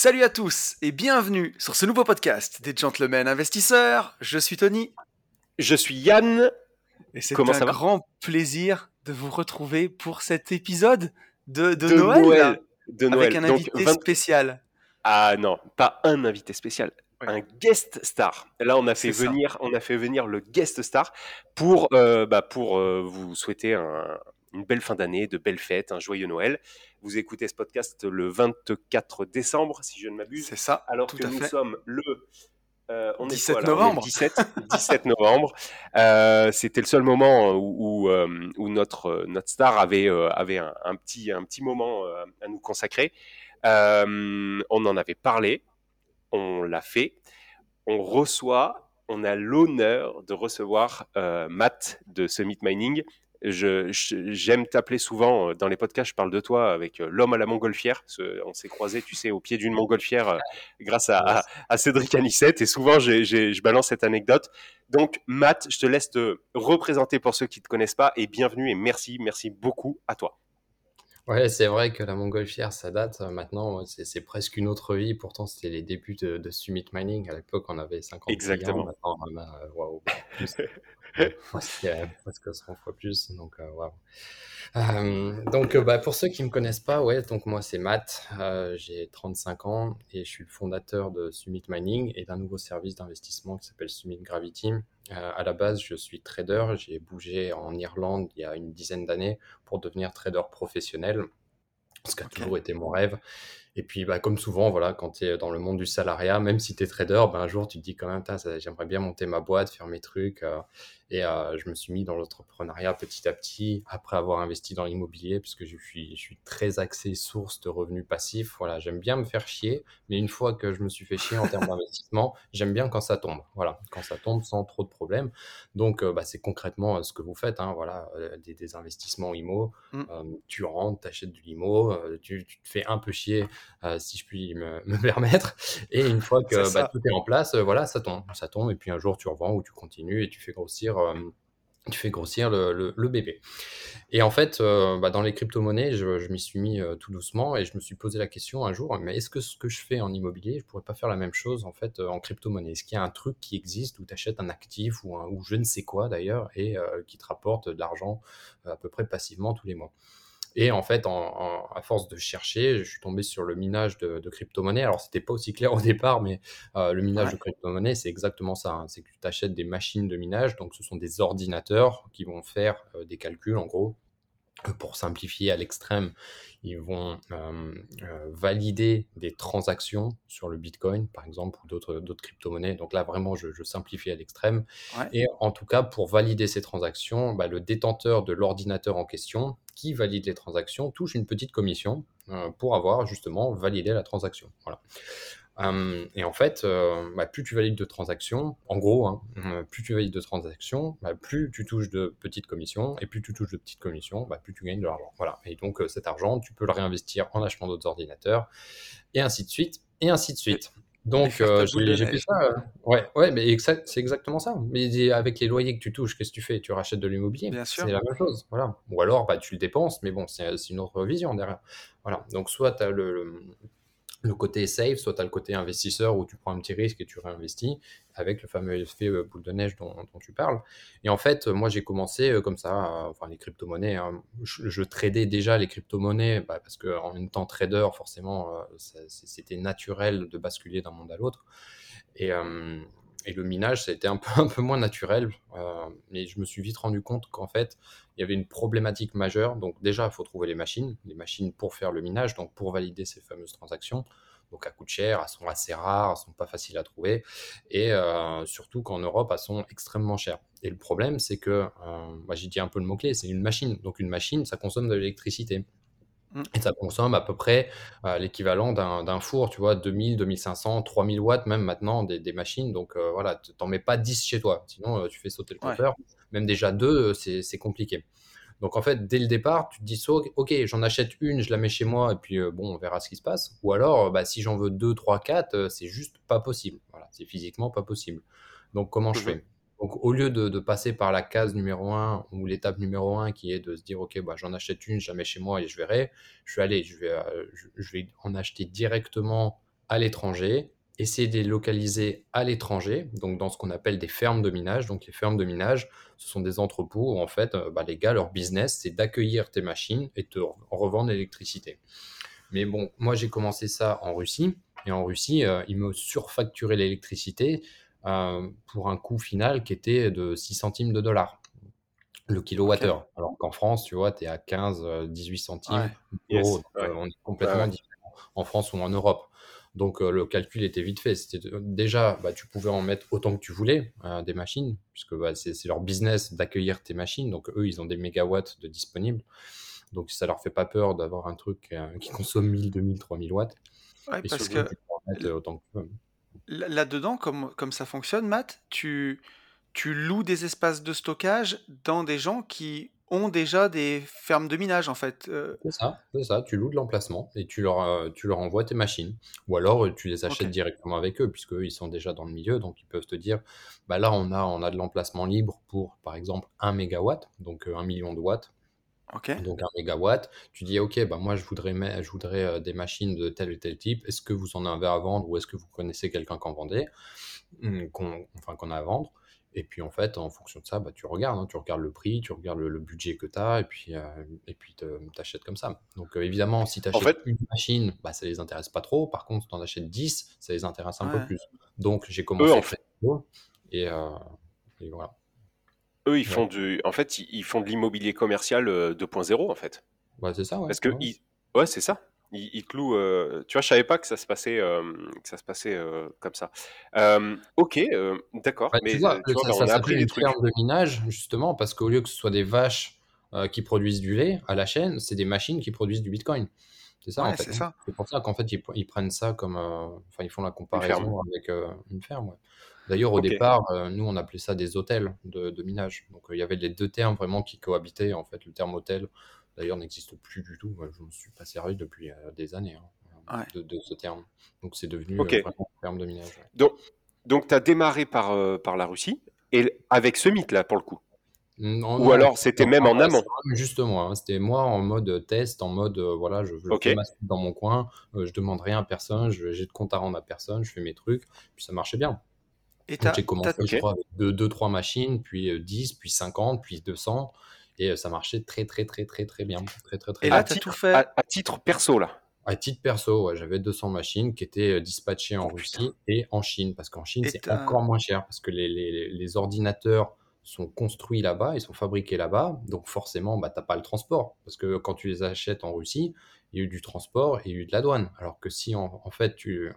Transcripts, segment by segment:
Salut à tous et bienvenue sur ce nouveau podcast des Gentlemen Investisseurs. Je suis Tony. Je suis Yann. Et c'est un grand plaisir de vous retrouver pour cet épisode de, Noël, de Avec un invité spécial. Ah non, pas un invité spécial, un guest star. Là, on a fait venir, on a fait venir le guest star pour, euh, bah, pour euh, vous souhaiter une belle fin d'année, de belles fêtes, un joyeux Noël. Vous écoutez ce podcast le 24 décembre, si je ne m'abuse. C'est ça. Alors que nous sommes le euh, on 17 novembre. 17, 17 novembre. C'était le seul moment où, où, notre, notre star avait, avait un, petit, un petit moment à nous consacrer. on en avait parlé on l'a fait. On reçoit, on a l'honneur de recevoir euh, Matt de Summit Mining. J'aime t'appeler souvent euh, dans les podcasts, je parle de toi avec euh, l'homme à la montgolfière. On s'est croisé, tu sais, au pied d'une montgolfière grâce à, Cédric Anissette. Et souvent, je balance cette anecdote. Donc, Matt, je te laisse te représenter pour ceux qui ne te connaissent pas. Et bienvenue et merci, merci beaucoup à toi. Ouais, c'est vrai que la montgolfière, ça date euh, maintenant, c'est presque une autre vie. Pourtant, c'était les débuts de, Summit Mining. À l'époque, on avait 50 Exactement. Maintenant, on a, waouh, plus. presque 100 fois plus. Donc, euh. Euh, donc, bah, pour ceux qui me connaissent pas, ouais, donc moi c'est Matt, j'ai 35 ans et je suis le fondateur de Summit Mining et d'un nouveau service d'investissement qui s'appelle Summit Gravity. Euh, à la base, je suis trader. J'ai bougé en Irlande il y a une dizaine d'années pour devenir trader professionnel, ce qui a toujours été mon rêve. Et puis, bah, comme souvent, voilà, quand tu es dans le monde du salariat, même si tu es trader, bah, un jour, tu te dis quand même, j'aimerais bien monter ma boîte, faire mes trucs. Euh, et euh, je me suis mis dans l'entrepreneuriat petit à petit, après avoir investi dans l'immobilier, puisque je suis, je suis très axé source de revenus passifs. Voilà, j'aime bien me faire chier, mais une fois que je me suis fait chier en termes d'investissement, j'aime bien quand ça tombe. Voilà, quand ça tombe sans trop de problèmes. Donc, euh, bah, c'est concrètement ce que vous faites. Hein, voilà, des, investissements IMO. Mmh. tu rentres, tu achètes du limo, tu, tu, te fais un peu chier, si je puis me, me, permettre. Et une fois que bah, tout est en place, voilà, ça tombe. Ça tombe, et puis un jour, tu revends ou tu continues et tu fais grossir euh, tu fais grossir le, bébé. Et en fait, euh, bah, dans les crypto-monnaies, je, m'y suis mis euh, tout doucement et je me suis posé la question un jour, mais est-ce que ce que je fais en immobilier, je pourrais pas faire la même chose en fait en crypto-monnaie? Est-ce qu'il y a un truc qui existe où tu achètes un actif ou, ou je ne sais quoi d'ailleurs et qui te rapporte de l'argent à peu près passivement tous les mois? Et en fait, à force de chercher, je suis tombé sur le minage de, crypto-monnaies. Alors, c'était pas aussi clair au départ, mais euh, le minage de crypto-monnaies, c'est exactement ça. Hein. C'est que tu achètes des machines de minage. Donc, ce sont des ordinateurs qui vont faire euh, des calculs, en gros, pour simplifier à l'extrême, ils vont euh, valider des transactions sur le Bitcoin, par exemple, ou d'autres, crypto-monnaies. Donc là, vraiment, je, simplifie à l'extrême. Et en tout cas, pour valider ces transactions, bah, le détenteur de l'ordinateur en question, qui valide les transactions touche une petite commission euh, pour avoir justement validé la transaction. Voilà. Et en fait, euh, bah, plus tu valides de transactions, en gros, hein, euh, plus tu valides de transactions, bah, plus tu touches de petites commissions, et plus tu touches de petites commissions, bah, plus tu gagnes de l'argent. Voilà. Et donc cet argent, tu peux le réinvestir en achetant d'autres ordinateurs, et ainsi de suite, et ainsi de suite. Donc, j'ai fait ça. Ouais, ouais, mais c'est exactement ça. Mais avec les loyers que tu touches, qu'est-ce que tu fais? Tu rachètes de l'immobilier. C'est la même chose. Voilà. Ou alors, bah, tu le dépenses, mais bon, c'est une autre vision derrière. Voilà. Donc, soit tu as le, le côté safe, soit tu as le côté investisseur où tu prends un petit risque et tu réinvestis avec le fameux effet euh, boule de neige dont, tu parles. Et en fait, euh, moi j'ai commencé euh, comme ça, enfin les crypto-monnaies, hein. je, tradais déjà les crypto-monnaies bah, parce qu'en même temps trader, forcément, c'était naturel de basculer d'un monde à l'autre. Et, et le minage, ça a été un peu, moins naturel. Euh, mais je me suis vite rendu compte qu'en fait, il y avait une problématique majeure. Donc déjà, il faut trouver les machines, les machines pour faire le minage, donc pour valider ces fameuses transactions. Donc, elles coûtent cher, elles sont assez rares, elles sont pas faciles à trouver. Et surtout qu'en Europe, elles sont extrêmement chères. Et le problème, c'est que, bah, j'ai dit un peu le mot-clé, c'est une machine. Donc, une machine, ça consomme de l'électricité. Mmh. Et ça consomme à peu près l'équivalent d'un four, tu vois, 2000, 2500, 3000 watts même maintenant des, machines. Donc voilà, tu n'en mets pas 10 chez toi, sinon tu fais sauter le compteur. Même déjà deux, c'est compliqué. Donc en fait, dès le départ, tu te dis, ok, j'en achète une, je la mets chez moi, et puis bon, on verra ce qui se passe. Ou alors, bah, si j'en veux deux, trois, quatre, c'est juste pas possible. Voilà, c'est physiquement pas possible. Donc comment je mmh fais? Donc, au lieu de, passer par la case numéro 1 ou l'étape numéro 1 qui est de se dire, OK, bah, j'en achète une, jamais chez moi et je verrai, je vais aller, je vais, euh, je, vais en acheter directement à l'étranger, essayer de les localiser à l'étranger, donc dans ce qu'on appelle des fermes de minage. Donc, les fermes de minage, ce sont des entrepôts où, en fait, euh, bah, les gars, leur business, c'est d'accueillir tes machines et te revendre l'électricité. Mais bon, moi, j'ai commencé ça en Russie. Et en Russie, euh, ils me surfacturaient l'électricité pour un coût final qui était de 6 centimes de dollars le kilowattheure. Alors qu'en France, tu vois, tu es à 15, 18 euh, centimes d'euros. Euh, on est complètement différent en France ou en Europe. Donc le calcul était vite fait. C'était déjà, bah, tu pouvais en mettre autant que tu voulais des machines, puisque bah, c'est leur business d'accueillir tes machines. Donc eux, ils ont des mégawatts de disponibles. Donc ça leur fait pas peur d'avoir un truc qui consomme 1000, 2000, 3000 watts. Ouais, parce que autant que Là-dedans, comme, comme ça fonctionne, Matt, tu, tu loues des espaces de stockage dans des gens qui ont déjà des fermes de minage, en fait. Euh. C'est ça, c'est ça. Tu loues de l'emplacement et tu leur, euh, tu leur envoies tes machines. Ou alors, euh, tu les achètes directement avec eux, puisqu'eux, ils sont déjà dans le milieu. Donc, ils peuvent te dire, bah là, on a, on a de l'emplacement libre pour, par exemple, 1 mégawatt, donc un million de watts. Donc un mégawatt, tu dis ok, bah moi je voudrais, je voudrais euh, des machines de tel et tel type. Est-ce que vous en avez à vendre ou est-ce que vous connaissez quelqu'un qui en vendait, mmh, qu'on, enfin qu'on a à vendre? Et puis en fait, en fonction de ça, bah, tu regardes, hein, tu regardes le prix, tu regardes le, budget que tu as et puis euh, et puis t'achètes comme ça. Donc euh, évidemment, si tu achètes une machine, bah ça les intéresse pas trop. Par contre, si tu en achètes 10, ça les intéresse un peu plus. Donc j'ai commencé en fait. et, et voilà. Eux, ils font du, en fait, ils, font de l'immobilier commercial 2.0 euh, en fait. Ouais, c'est ça. Ouais. Parce que, ouais, c'est ça. Ils, clouent. Euh, tu vois, je savais pas que ça se passait, euh, que ça se passait comme ça. ok, d'accord. mais tu vois, ça, on a appris des trucs. de minage justement parce qu'au lieu que ce soit des vaches qui produisent du lait à la chaîne, c'est des machines qui produisent du Bitcoin. C'est ça, en fait. Hein. C'est pour ça qu'en fait, ils, prennent ça comme. Enfin, ils font la comparaison avec une ferme. Ouais. D'ailleurs, au départ, euh, nous, on appelait ça des hôtels de, minage. Donc, euh, il y avait les deux termes vraiment qui cohabitaient. En fait, le terme hôtel, d'ailleurs, n'existe plus du tout. je ne suis pas servi depuis euh, des années hein, de, ce terme. Donc, c'est devenu vraiment un terme de minage. Donc, donc tu as démarré par, par la Russie, et avec ce mythe-là, pour le coup Ou alors, c'était même en amont Justement, hein, c'était moi en mode test, en mode, voilà, je veux okay. dans mon coin, je demande rien à personne, j'ai de compte à rendre à personne, je fais mes trucs, puis ça marchait bien. J'ai commencé, je crois, avec 2-3 machines, puis 10, euh, puis 50, puis 200. Et euh, ça marchait très, très, très, très, très bien. Très, très, très et là, tu tout fait à, titre perso, là À titre perso, j'avais 200 machines qui étaient euh, dispatchées en oh, Russie et en Chine. Parce qu'en Chine, c'est encore moins cher. Parce que les, les, les ordinateurs sont construits là-bas, ils sont fabriqués là-bas, donc forcément, bah, tu n'as pas le transport. Parce que quand tu les achètes en Russie, il y a eu du transport et il y a eu de la douane. Alors que si en, fait tu,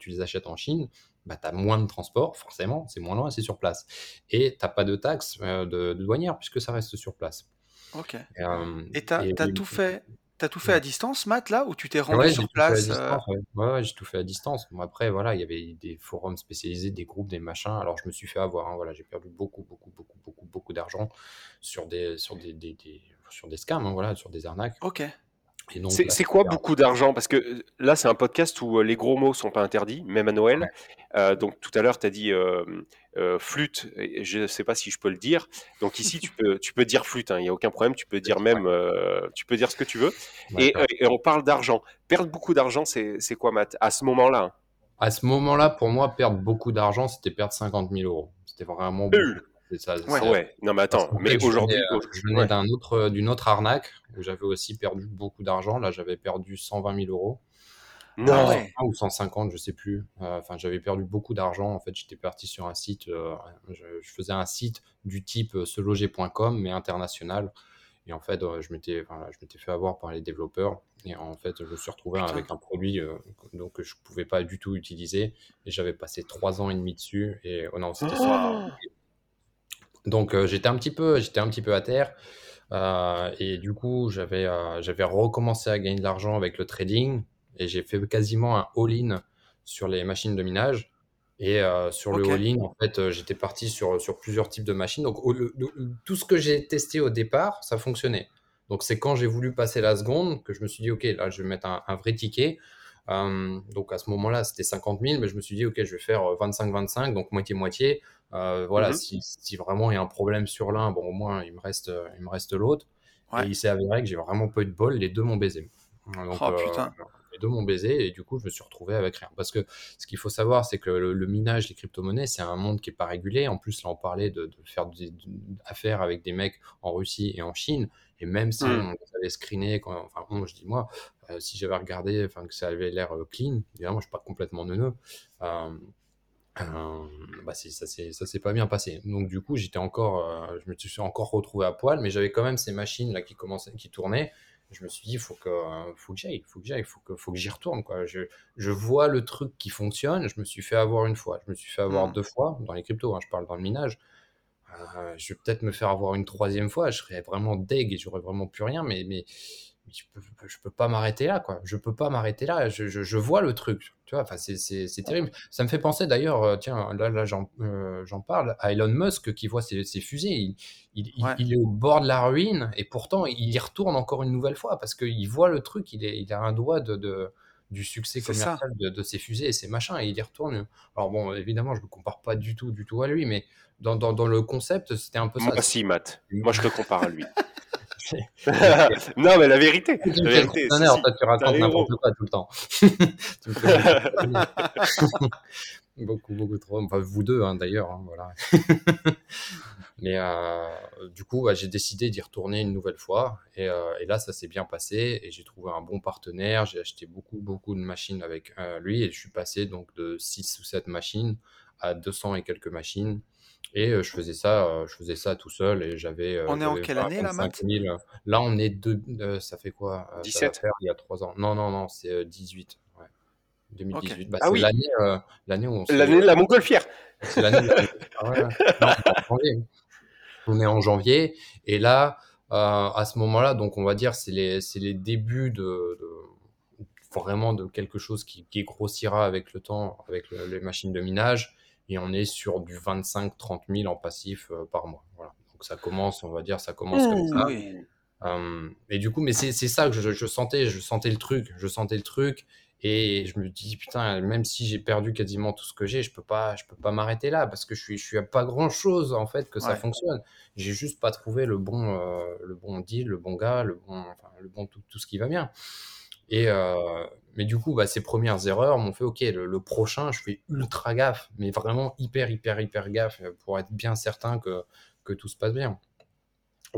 tu les achètes en Chine, bah, tu as moins de transport, forcément, c'est moins loin, c'est sur place. Et tu pas de taxes euh, de, douanière puisque ça reste sur place. Ok. et euh, tu as, tout fait T'as tout fait à distance, Matt, là, ou tu t'es rendu sur place euh Ouais, j'ai tout fait à distance. après, voilà, il y avait des forums spécialisés, des groupes, des machins. Alors, je me suis fait avoir. Hein, voilà, j'ai perdu beaucoup, beaucoup, beaucoup, beaucoup, beaucoup d'argent sur des, sur des, des, sur des scams, hein, voilà, sur des arnaques. Ok. C'est quoi beaucoup d'argent? Parce que euh, là, c'est un podcast où euh, les gros mots sont pas interdits, même à Noël. Euh, donc tout à l'heure, tu as dit flûte, je ne sais pas si je peux le dire. Donc ici, tu peux, tu peux dire flûte, hein, il n'y a aucun problème. Tu peux dire même, tu peux dire ce que tu veux. Et, on parle d'argent. Perdre beaucoup d'argent, c'est quoi, Matt? À ce moment-là hein? À ce moment-là, pour moi, perdre beaucoup d'argent, c'était perdre 50 000 euros. C'était vraiment beaucoup. Ça, ouais, Non, mais attends, mais aujourd'hui. Je venais, d'un autre, d'une autre arnaque où j'avais aussi perdu beaucoup d'argent. Là, j'avais perdu 120 000 euros. Non. ou 150, je sais plus. Euh, enfin, j'avais perdu beaucoup d'argent. En fait, j'étais parti sur un site. Euh, je, faisais un site du type euh, seloger.com, mais international. Et en fait, je m'étais, je m'étais fait avoir par les développeurs. Et en fait, je me suis retrouvé avec un produit donc, que je ne pouvais pas du tout utiliser. Et j'avais passé trois ans et demi dessus. Et oh non, c'était ça. Donc, j'étais un petit peu, j'étais un petit peu à terre. et du coup, j'avais j'avais recommencé à gagner de l'argent avec le trading. Et j'ai fait quasiment un all-in sur les machines de minage. Et sur le all-in, en fait, j'étais parti sur, sur plusieurs types de machines. Donc, tout ce que j'ai testé au départ, ça fonctionnait. Donc, c'est quand j'ai voulu passer la seconde que je me suis dit, OK, là, je vais mettre un, vrai ticket. Euh, donc, à ce moment-là, c'était 50 000, mais je me suis dit, OK, je vais faire 25-25, euh, donc moitié-moitié. Euh, voilà, mhm. si, vraiment il y a un problème sur l'un, bon, au moins, il me reste, il me reste l'autre. Et il s'est avéré que j'ai vraiment pas eu de bol, les deux m'ont baisé. Donc, oh, putain. les deux m'ont baisé et du coup, je me suis retrouvé avec rien. Parce que ce qu'il faut savoir, c'est que le, minage, les crypto-monnaies, c'est un monde qui n'est pas régulé. En plus, là, on parlait de, faire des affaires avec des mecs en Russie et en Chine. Et même si mmh. on avait screené, quand, enfin, je dis moi, euh, si j'avais regardé, enfin, que ça avait l'air euh, clean, évidemment, je suis pas complètement neuneux. Euh, bah ça s'est ça s'est pas bien passé donc du coup j'étais encore je me suis encore retrouvé à poil mais j'avais quand même ces machines là qui commençaient qui tournaient je me suis dit faut que faut que j'aille faut que j'aille faut que faut que j'y retourne quoi je, je, vois le truc qui fonctionne je me suis fait avoir une fois je me suis fait avoir mmh. deux fois dans les cryptos hein, je parle dans le minage euh, je vais peut-être me faire avoir une troisième fois, je serais vraiment deg et j'aurais vraiment plus rien, mais, mais, je, peux, peux pas m'arrêter là, quoi. Je peux pas m'arrêter là, je, je, vois le truc, tu vois, enfin, c'est terrible. Ça me fait penser d'ailleurs, euh, tiens, là, là euh, j'en parle, à Elon Musk qui voit ses, fusées, il, il, est au bord de la ruine et pourtant il y retourne encore une nouvelle fois parce qu'il voit le truc, il, est, il a un doigt de, de du succès commercial de, de, ses fusées et ses machins et il y retourne. Alors bon, évidemment, je me compare pas du tout, du tout à lui, mais dans, dans, dans le concept, c'était un peu ça. Moi, si, Matt. Moi, je te compare à lui. non, mais la vérité. La vérité tu racontes n'importe quoi tout le temps. beaucoup, beaucoup trop. Enfin, vous deux, hein, d'ailleurs. Hein, voilà. mais euh, du coup, bah, j'ai décidé d'y retourner une nouvelle fois. Et, euh, et là, ça s'est bien passé. Et j'ai trouvé un bon partenaire. J'ai acheté beaucoup, beaucoup de machines avec euh, lui. Et je suis passé donc de 6 ou 7 machines à 200 et quelques machines. Et je faisais ça, je faisais ça tout seul et j'avais. On est en quelle année là, Matt Là, on est de, ça fait quoi? 17 Il y a 3 ans. Non, non, non, c'est 18. Ouais. 2018. Bah, ah c'est oui. l'année, l'année où on. L'année de la montgolfière. C'est l'année. De la... on est en janvier et là, à ce moment-là, donc on va dire, c'est les, c'est les débuts de, de, vraiment de quelque chose qui, qui grossira avec le temps, avec les machines de minage et on est sur du 25-30 000 en passif euh, par mois. Voilà. Donc ça commence, on va dire, ça commence comme ça. Euh, et du coup, mais c'est ça que je, sentais, je sentais le truc, je sentais le truc, et je me dis putain, même si j'ai perdu quasiment tout ce que j'ai, je peux pas, je peux pas m'arrêter là parce que je suis, je suis à pas grand chose en fait que ça fonctionne. J'ai juste pas trouvé le bon, euh, le bon deal, le bon gars, le bon, enfin, le bon tout, tout ce qui va bien. Et, euh, mais du coup, bah, ces premières erreurs m'ont fait, OK, le, prochain, je fais ultra gaffe, mais vraiment hyper, hyper, hyper gaffe pour être bien certain que, que tout se passe bien.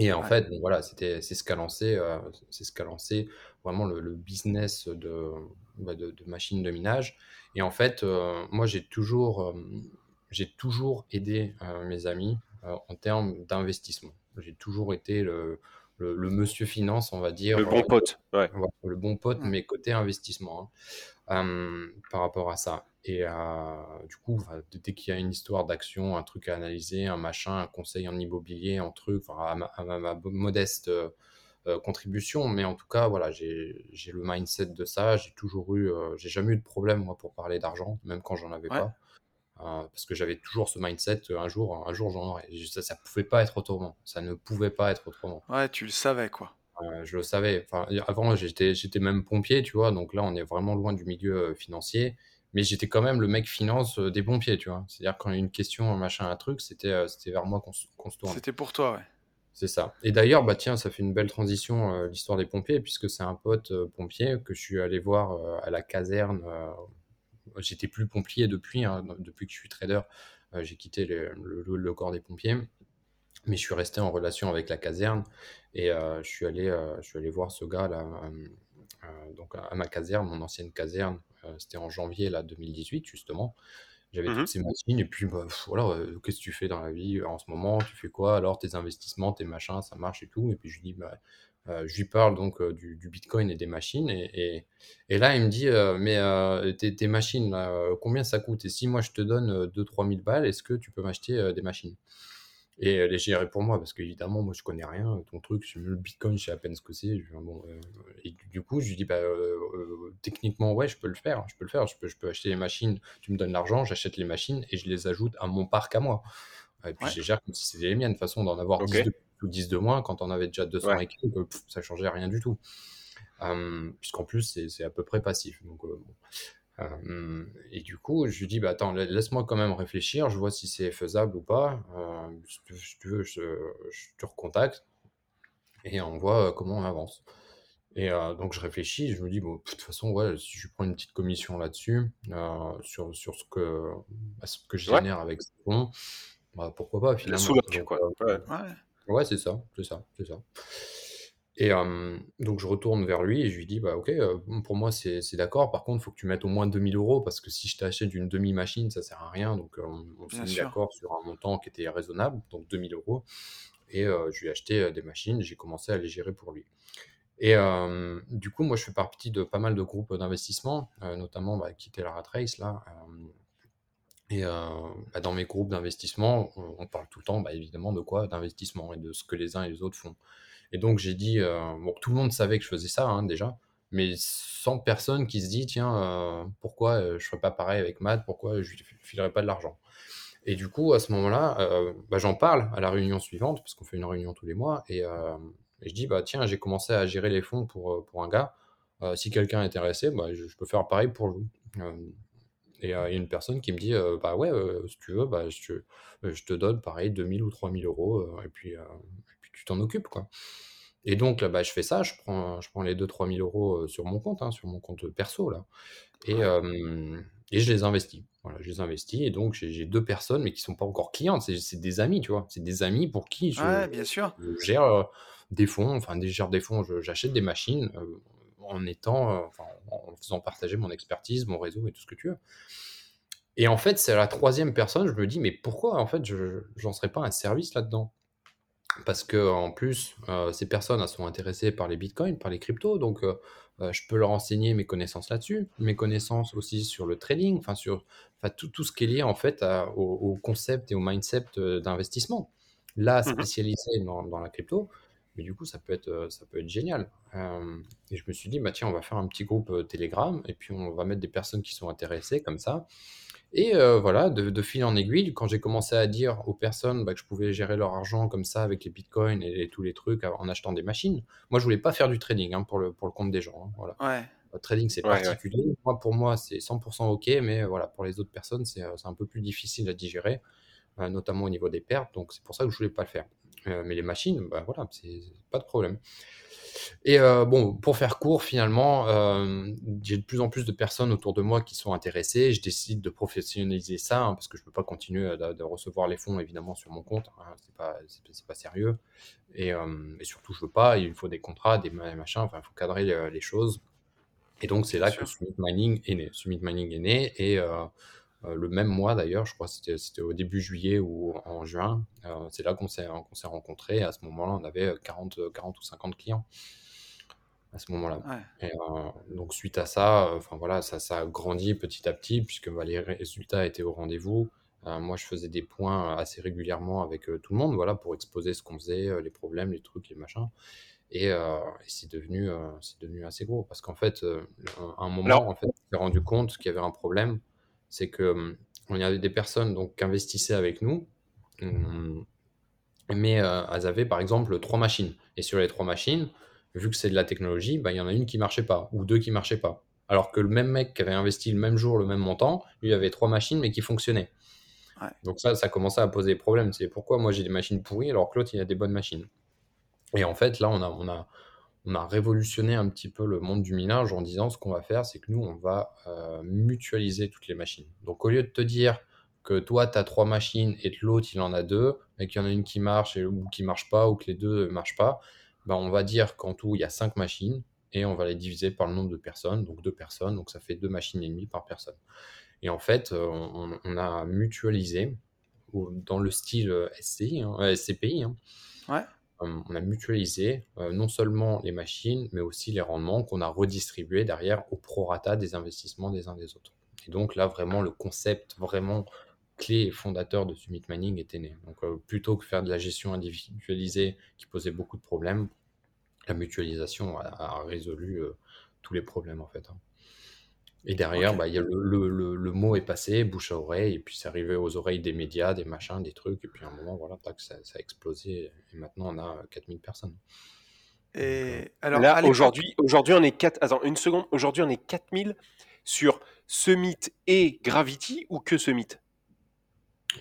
Et en fait, voilà, c'était, c'est ce qu'a lancé, euh, c'est ce qu'a lancé vraiment le, business de, bah, de, de, machines de minage. Et en fait, euh, moi, j'ai toujours, j'ai toujours aidé mes amis en termes d'investissement. J'ai toujours été le, le, monsieur finance, on va dire. Le bon euh, pote, ouais. Le bon pote, mais côté investissement, hein, par rapport à ça. Et euh, du coup, dès qu'il y a une histoire d'action, un truc à analyser, un machin, un conseil en immobilier, un truc, à ma, modeste euh, contribution, mais en tout cas, voilà, j'ai le mindset de ça. J'ai toujours eu, j'ai jamais eu de problème moi pour parler d'argent, même quand j'en avais pas. Euh, parce que j'avais toujours ce mindset un jour, un jour j'en aurais. Ça, ça pouvait pas être autrement. Ça ne pouvait pas être autrement. Ouais, tu le savais quoi. Euh, je le savais. Enfin, avant, j'étais, j'étais même pompier, tu vois. Donc là, on est vraiment loin du milieu euh, financier. Mais j'étais quand même le mec finance des pompiers, tu vois. C'est-à-dire quand il y a une question, un machin, un truc, c'était, c'était vers moi qu'on, se tourne. C'était pour toi, ouais. C'est ça. Et d'ailleurs, bah tiens, ça fait une belle transition l'histoire des pompiers, puisque c'est un pote pompier que je suis allé voir à la caserne J'étais plus pompier depuis, hein, depuis que je suis trader. Euh, j'ai quitté le, corps des pompiers, mais je suis resté en relation avec la caserne et euh, je, suis allé, euh, allé voir ce gars là, donc à, ma caserne, mon ancienne caserne. C'était en janvier là 2018 justement. J'avais mmh toutes ces machines et puis bah, voilà, qu'est-ce que tu fais dans la vie en ce moment Tu fais quoi? Alors Tes investissements, tes machins, ça marche et tout. Et puis je dis bah Euh, je lui parle donc euh, du, du Bitcoin et des machines. Et, et, et là, il me dit euh, Mais tes, tes machines, là, combien ça coûte? Et si moi je te donne 2-3 000 balles, est-ce que tu peux m'acheter des machines? Et elle est gérée pour moi, parce qu'évidemment, moi je connais rien. Ton truc, je- le Bitcoin, je sais à peine ce que c'est. Bon, euh, et du- coup, je lui dis bah, euh, euh, Techniquement, ouais, je peux le faire. Je peux le faire. Je peux, je peux acheter les machines. Tu me donnes l'argent, j'achète les machines et je les ajoute à mon parc à moi. Et puis Ouais. je les gère comme si c'était les miennes. De toute façon, d'en avoir Ok. 10 de plus ou 10 de moins, quand on avait déjà 200 Ouais. et quelques, pff, ça changeait rien du tout. Euh, puisqu'en plus, c'est à peu près passif. Donc, euh, bon. Euh, et du coup, je lui dis, bah, attends, la- laisse-moi quand même réfléchir, je vois si c'est faisable ou pas. Euh, si tu veux, je, je te recontacte et on voit euh, comment on avance. Et euh, donc, je réfléchis, je me dis, bon, de toute façon, ouais, si je prends une petite commission là-dessus, euh, sur, sur ce que, bah, ce que je Ouais. génère avec ce fonds, bah, pourquoi pas La finalement. sous-loc, Donc, quoi. Ouais. Ouais. Ouais, c'est ça, c'est ça, c'est ça. Et euh, donc je retourne vers lui et je lui dis, bah ok, euh, pour moi c'est c'est d'accord, par contre il faut que tu mettes au moins 2000 euros parce que si je t'achète une demi-machine, ça sert à rien. Donc euh, on, on s'est Bien mis sûr. d'accord sur un montant qui était raisonnable, donc 2000 euros. Et euh, je lui ai acheté euh, des machines, j'ai commencé à les gérer pour lui. Et euh, du coup, moi je fais partie de pas mal de groupes d'investissement, euh, notamment bah, quitter la rat race là. euh, et euh, bah, dans mes groupes d'investissement, on, on parle tout le temps, bah, évidemment, de quoi? D'investissement et de ce que les uns et les autres font. Et donc j'ai dit, euh, bon, tout le monde savait que je faisais ça hein, déjà, mais sans personne qui se dit, tiens, euh, pourquoi euh, je ferais pas pareil avec Matt, pourquoi je lui filerais pas de l'argent? Et du coup, à ce moment-là, bah, j'en parle à la réunion suivante, parce qu'on fait une réunion tous les mois, et, je dis, bah tiens, j'ai commencé à gérer les fonds pour, pour un gars. Si quelqu'un est intéressé, bah, je, peux faire pareil pour vous. Et il y a une personne qui me dit, bah ouais, si tu veux, bah, je, je te donne pareil 2000 ou 3000 euros, et puis tu t'en occupes, quoi. Et donc, là, bah, je fais ça, je prends, je prends les 2-3 000 euros euh, sur mon compte, hein, sur mon compte perso, là, et, euh, et je les investis. Voilà, je les investis, et donc j'ai j'ai deux personnes, mais qui sont pas encore clientes, c'est c'est des amis, tu vois, c'est des amis pour qui je, Ouais, bien sûr. je gère euh, des fonds, enfin, des gère des fonds, je- j'achète des machines euh, en étant, euh, enfin, en faisant partager mon expertise, mon réseau et tout ce que tu veux. Et en fait, c'est à la troisième personne, je me dis, mais pourquoi en fait je j'en serais pas un service là-dedans? Parce que en plus, euh, ces personnes elles sont intéressées par les bitcoins, par les cryptos, donc euh, euh, je peux leur enseigner mes connaissances là-dessus, mes connaissances aussi sur le trading, enfin sur tout, tout ce qui est lié en fait à- au, au concept et au mindset d'investissement. Là, Mhm. spécialisé dans, dans la crypto, mais du coup, ça peut être, euh, ça peut être génial. Euh, et je me suis dit, bah tiens, on va faire un petit groupe euh, Telegram et puis on va mettre des personnes qui sont intéressées comme ça. Et euh, voilà, de, de fil en aiguille, quand j'ai commencé à dire aux personnes bah, que je pouvais gérer leur argent comme ça avec les bitcoins et, et tous les trucs en achetant des machines, moi je voulais pas faire du trading hein, pour, le, pour le compte des gens. hein, voilà. Ouais. Le trading c'est Ouais, ouais. particulier. Moi pour moi c'est 100% ok, mais voilà, pour les autres personnes c'est un peu plus difficile à digérer, notamment au niveau des pertes. Donc c'est pour ça que je voulais pas le faire. Euh, mais les machines, bah voilà, c'est pas de problème. Et euh, bon, pour faire court, finalement, euh, j'ai de plus en plus de personnes autour de moi qui sont intéressées. Je décide de professionnaliser ça hein, parce que je peux pas continuer de, de recevoir les fonds évidemment sur mon compte. hein, c'est pas, pas sérieux. Et, euh, et surtout, je veux pas. Il faut des contrats, des ma- machins. Enfin, il faut cadrer les choses. Et donc, c'est là que. Summit Mining est né. Summit Mining est né et le même mois d'ailleurs, je crois que c'était, c'était au début juillet ou en juin, euh, c'est là qu'on s'est, qu'on s'est rencontrés. À ce moment-là, on avait 40, 40 ou 50 clients à ce moment-là. Ouais. Et euh, donc suite à ça, euh, enfin voilà, ça, ça a grandi petit à petit puisque bah, les résultats étaient au rendez-vous. Euh, moi, je faisais des points assez régulièrement avec euh, tout le monde, voilà, pour exposer ce qu'on faisait, euh, les problèmes, les trucs, les machins. Et, euh, et c'est devenu, euh, c'est devenu assez gros parce qu'en fait, euh, à un moment, Alors, en fait, on s'est rendu compte qu'il y avait un problème, c'est que hum, on y avait des personnes donc qui investissaient avec nous. hum, mais euh, elles avaient par exemple trois machines. Et sur les trois machines, vu que c'est de la technologie, bah, il y en a une qui marchait pas, ou deux qui marchaient pas. Alors que le même mec qui avait investi le même jour, le même montant, lui avait trois machines mais qui fonctionnaient. Ouais. Donc ça, ça commençait à poser problème. C'est pourquoi moi j'ai des machines pourries alors que l'autre il a des bonnes machines. Et en fait, là, on a, on a, on a révolutionné un petit peu le monde du minage en disant ce qu'on va faire, c'est que nous, on va euh, mutualiser toutes les machines. Donc, au lieu de te dire que toi, tu as trois machines et que l'autre, il en a deux, et qu'il y en a une qui marche et, ou qui marche pas, ou que les deux ne marchent pas, ben, on va dire qu'en tout, il y a cinq machines et on va les diviser par le nombre de personnes, donc deux personnes, donc ça fait deux machines et demie par personne. Et en fait, euh, on, a mutualisé dans le style euh, SCI, hein, SCPI, hein, Ouais. On a mutualisé non seulement les machines, mais aussi les rendements qu'on a redistribués derrière au prorata des investissements des uns des autres. Et donc là, vraiment, le concept vraiment clé et fondateur de Summit Mining était né. Donc plutôt que faire de la gestion individualisée qui posait beaucoup de problèmes, la mutualisation a, résolu tous les problèmes en fait. Hein. Et derrière, bah, y a le, le, le, mot est passé, bouche à oreille, et puis c'est arrivé aux oreilles des médias, des machins, des trucs, et puis à un moment, voilà, tac, ça, ça a explosé, et maintenant on a 4000 personnes. Et alors, là, aujourd'hui, aujourd'hui, on est 4... Attends, une seconde, aujourd'hui, on est 4000 sur Summit et Gravity, ou que Summit?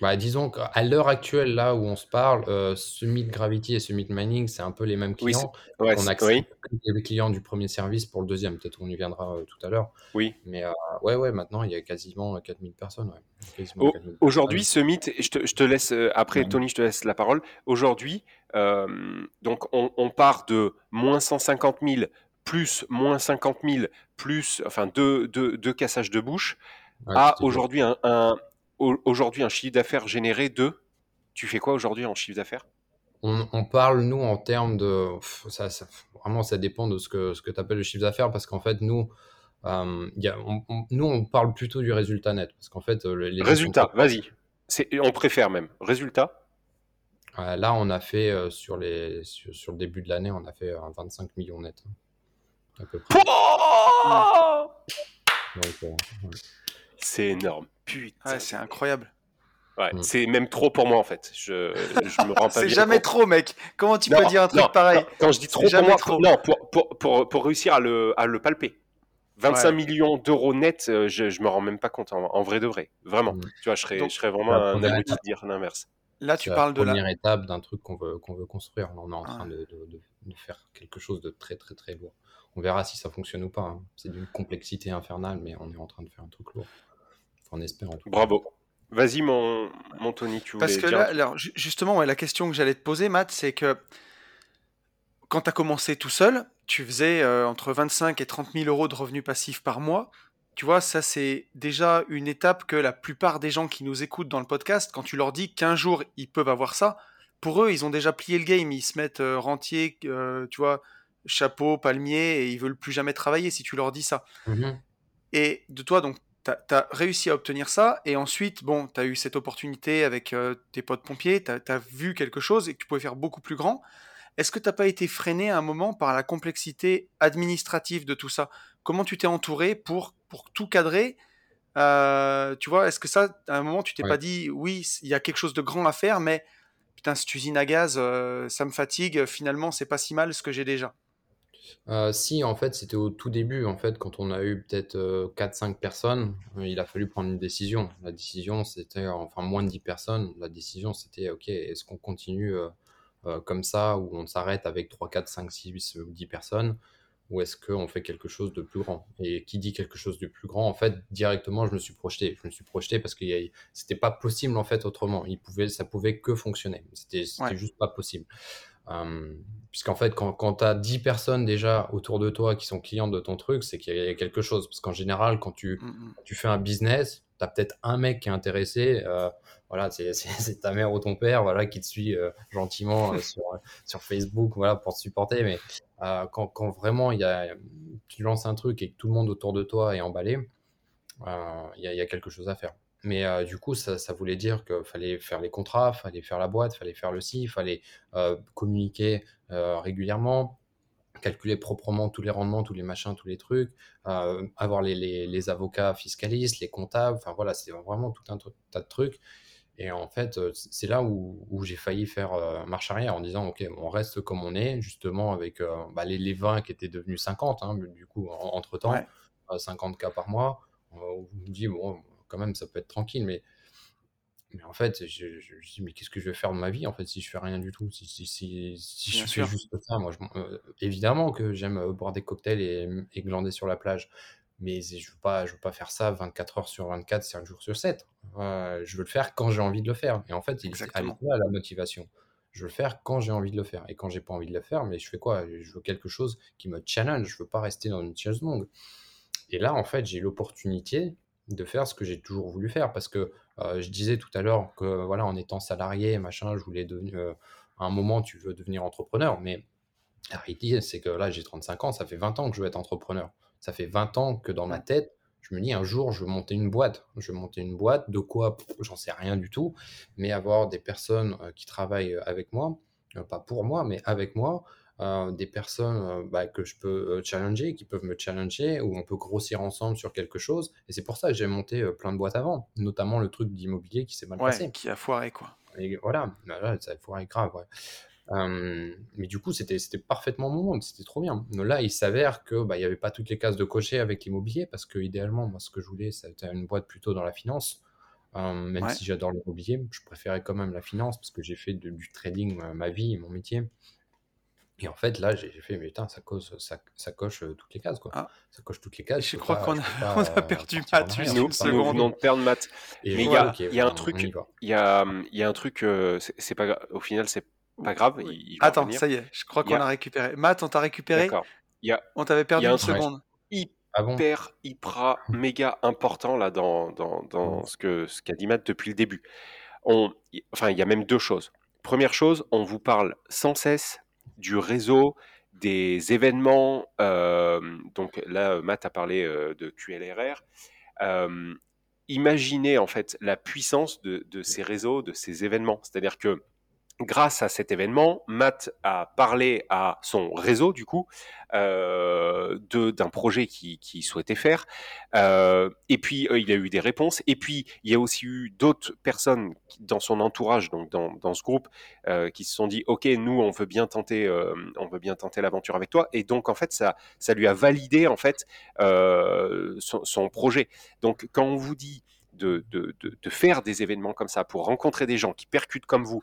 Bah, disons qu'à l'heure actuelle, là où on se parle, euh, Summit Gravity et Summit Mining, c'est un peu les mêmes clients. on accepte les clients du premier service pour le deuxième. Peut-être qu'on y viendra euh, tout à l'heure. Oui. Mais euh, ouais, ouais, maintenant, il y a quasiment 4000 personnes. Aujourd'hui, Summit, je te, je te laisse, après Tony, je te laisse la parole. Aujourd'hui, donc on, part de moins 150 000 plus moins 50 000 plus, enfin, deux, deux, deux cassages de bouche, à aujourd'hui un, aujourd'hui un chiffre d'affaires généré de. Tu fais quoi aujourd'hui en chiffre d'affaires? On, parle, nous, en termes de. Ça, vraiment, ça dépend de ce que, ce que tu appelles le chiffre d'affaires parce qu'en fait, nous. Euh, nous, on parle plutôt du résultat net. Parce qu'en fait, euh, les résultats, vas-y. On préfère même. Résultat? Euh, Là, on a fait, sur, les, sur, le début de l'année, on a fait 25 millions net. à peu près. Oh C'est énorme. Putain. c'est incroyable. Ouais, mm. c'est même trop pour moi en fait. Je, je me rends pas C'est jamais trop, mec. Comment tu peux dire un truc pareil Quand je dis trop pour moi, trop. non, pour, pour, pour, pour, réussir à le, à le palper. 25 millions d'euros net, euh, je, je me rends même pas compte en, vrai de vrai. Vraiment. Mm. Tu vois, je serais, je serais vraiment un abruti de dire l'inverse. Là, tu parles de la première étape d'un truc qu'on veut, qu'on veut construire. on est en train de, de, de, faire quelque chose de très, très, très lourd. On verra si ça fonctionne ou pas. Hein. C'est d'une complexité infernale, mais on est en train de faire un truc lourd en espérant. Bravo. Vas-y, mon, mon Tony, tu voulais Parce que là, alors, justement, la question que j'allais te poser, Matt, c'est que quand tu as commencé tout seul, tu faisais euh, entre 25 et 30 000 euros de revenus passifs par mois. Tu vois, ça, c'est déjà une étape que la plupart des gens qui nous écoutent dans le podcast, quand tu leur dis qu'un jour, ils peuvent avoir ça, pour eux, ils ont déjà plié le game. Ils se mettent euh, rentier, euh, tu vois, chapeau, palmier, et ils veulent plus jamais travailler si tu leur dis ça. Mmh et de toi, donc, tu as, réussi à obtenir ça, et ensuite, bon, tu as eu cette opportunité avec euh, tes potes pompiers, tu as, vu quelque chose et que tu pouvais faire beaucoup plus grand. Est-ce que tu n'as pas été freiné à un moment par la complexité administrative de tout ça? Comment tu t'es entouré pour, pour tout cadrer? Euh, Tu vois, est-ce que ça, à un moment, tu t'es pas dit, oui, il y a quelque chose de grand à faire, mais putain, cette usine à gaz, euh, ça me fatigue, finalement, c'est pas si mal ce que j'ai déjà? Euh, si, en fait, c'était au tout début, en fait, quand on a eu peut-être 4-5 euh, personnes, euh, il a fallu prendre une décision. La décision, c'était, enfin, moins de 10 personnes. La décision, c'était, OK, est-ce qu'on continue comme ça, ou on s'arrête avec 3, 4, 5, 6 ou 10 personnes, ou est-ce qu'on fait quelque chose de plus grand? Et qui dit quelque chose de plus grand, en fait, directement, je me suis projeté. Je me suis projeté parce que c'était pas possible, en fait, autrement. Il pouvait, ça pouvait que fonctionner. C'était juste pas possible. Puisqu'en fait, quand, quand tu as 10 personnes déjà autour de toi qui sont clientes de ton truc, c'est qu'il y a quelque chose. Parce qu'en général, quand tu, mmh, mmh. tu fais un business, tu as peut-être un mec qui est intéressé. Euh, voilà, c'est ta mère ou ton père voilà, qui te suit euh, gentiment euh, sur, sur Facebook voilà, pour te supporter. Mais quand, quand, vraiment y a, tu lances un truc et que tout le monde autour de toi est emballé, il y, y, a quelque chose à faire. Mais euh, du coup, ça, ça voulait dire qu'il fallait faire les contrats, fallait faire la boîte, fallait faire le ci, fallait euh, communiquer euh, régulièrement, calculer proprement tous les rendements, tous les machins, tous les trucs, avoir les, les, les, avocats fiscalistes, les comptables, enfin voilà, c'est vraiment tout un tas de trucs. Et en fait, c'est là où, où j'ai failli faire marche arrière en disant, OK, on reste comme on est, justement avec bah, les, les, 20 qui étaient devenus 50, hein, du coup, entre-temps, 50 cas par mois. On me dit, bon, quand même, ça peut être tranquille. Mais, mais en fait, je, me dis, mais qu'est-ce que je vais faire de ma vie, en fait, si je fais rien du tout Si, si, si, je fais juste ça, moi, euh, évidemment que j'aime euh, boire des cocktails et, et, glander sur la plage. Mais je ne veux, pas, je veux pas faire ça 24 heures sur 24, 5 jours sur 7. je veux le faire quand j'ai envie de le faire. Et en fait, il est à la motivation. Je veux le faire quand j'ai envie de le faire. Et quand j'ai pas envie de le faire, mais je fais quoi? Je veux quelque chose qui me challenge. Je veux pas rester dans une chaise longue. Et là, en fait, j'ai l'opportunité de faire ce que j'ai toujours voulu faire. Parce que je disais tout à l'heure que voilà en étant salarié machin je voulais devenir à un moment, tu veux devenir entrepreneur, mais la réalité, c'est que là, j'ai 35 ans, ça fait 20 ans que je veux être entrepreneur. Ça fait 20 ans que dans ma tête, je me dis un jour, je veux monter une boîte. Je veux monter une boîte, de quoi? J'en sais rien du tout, mais avoir des personnes euh, qui travaillent avec moi, euh, pas pour moi, mais avec moi, euh, des personnes bah, que je peux challenger, qui peuvent me challenger, où on peut grossir ensemble sur quelque chose. Et c'est pour ça que j'ai monté plein de boîtes avant, notamment le truc d'immobilier qui s'est mal ouais, passé. qui a foiré, quoi. Et voilà, là, ça a foiré grave, ouais mais du coup, c'était parfaitement mon monde, c'était trop bien. Mais là, il s'avère que bah, il n'y avait pas toutes les cases de cocher avec l'immobilier, parce que idéalement, moi, ce que je voulais, c'était une boîte plutôt dans la finance. même si j'adore l'immobilier, je préférais quand même la finance, parce que j'ai fait du trading ma, vie, mon métier. Et en fait, là, j'ai fait, mais putain, ça, cause, ça, ça coche toutes les cases, quoi. Ah. Ça coche toutes les cases. Je crois qu'on a, on a perdu Nous, une nous seconde. venons de perdre Matt. Et Mais il y voilà, a, y un on- on truc, il y a, il y a un truc, euh, c'est pas, au final, c'est pas grave. Il, il va Attends, ça y est, je crois qu'on a- a récupéré. Matt, on t'a récupéré y a On t'avait perdu Il y a un une truc- seconde. Ah bon? hyper, hyper, méga important là dans, dans, dans ce que ce qu'a dit Matt depuis le début. On, y- enfin, il y a même deux choses. Première chose, on vous parle sans cesse du réseau, des événements. euh, donc là, Matt a parlé euh, de QLRR. Euh, imaginez en fait la puissance de, de ces réseaux, de ces événements. C'est-à-dire que grâce à cet événement, Matt a parlé à son réseau, du coup, euh, d'un projet qu'il qui souhaitait faire. Euh, et puis, euh, il a eu des réponses. Et puis, il y a aussi eu d'autres personnes dans son entourage, donc dans, ce groupe, euh, qui se sont dit, OK, nous, on veut bien tenter, on tenter l'aventure avec toi. Et donc, en fait, ça, ça lui a validé, en fait, son, projet. Donc, quand on vous dit de, de, de faire des événements comme ça pour rencontrer des gens qui percutent comme vous,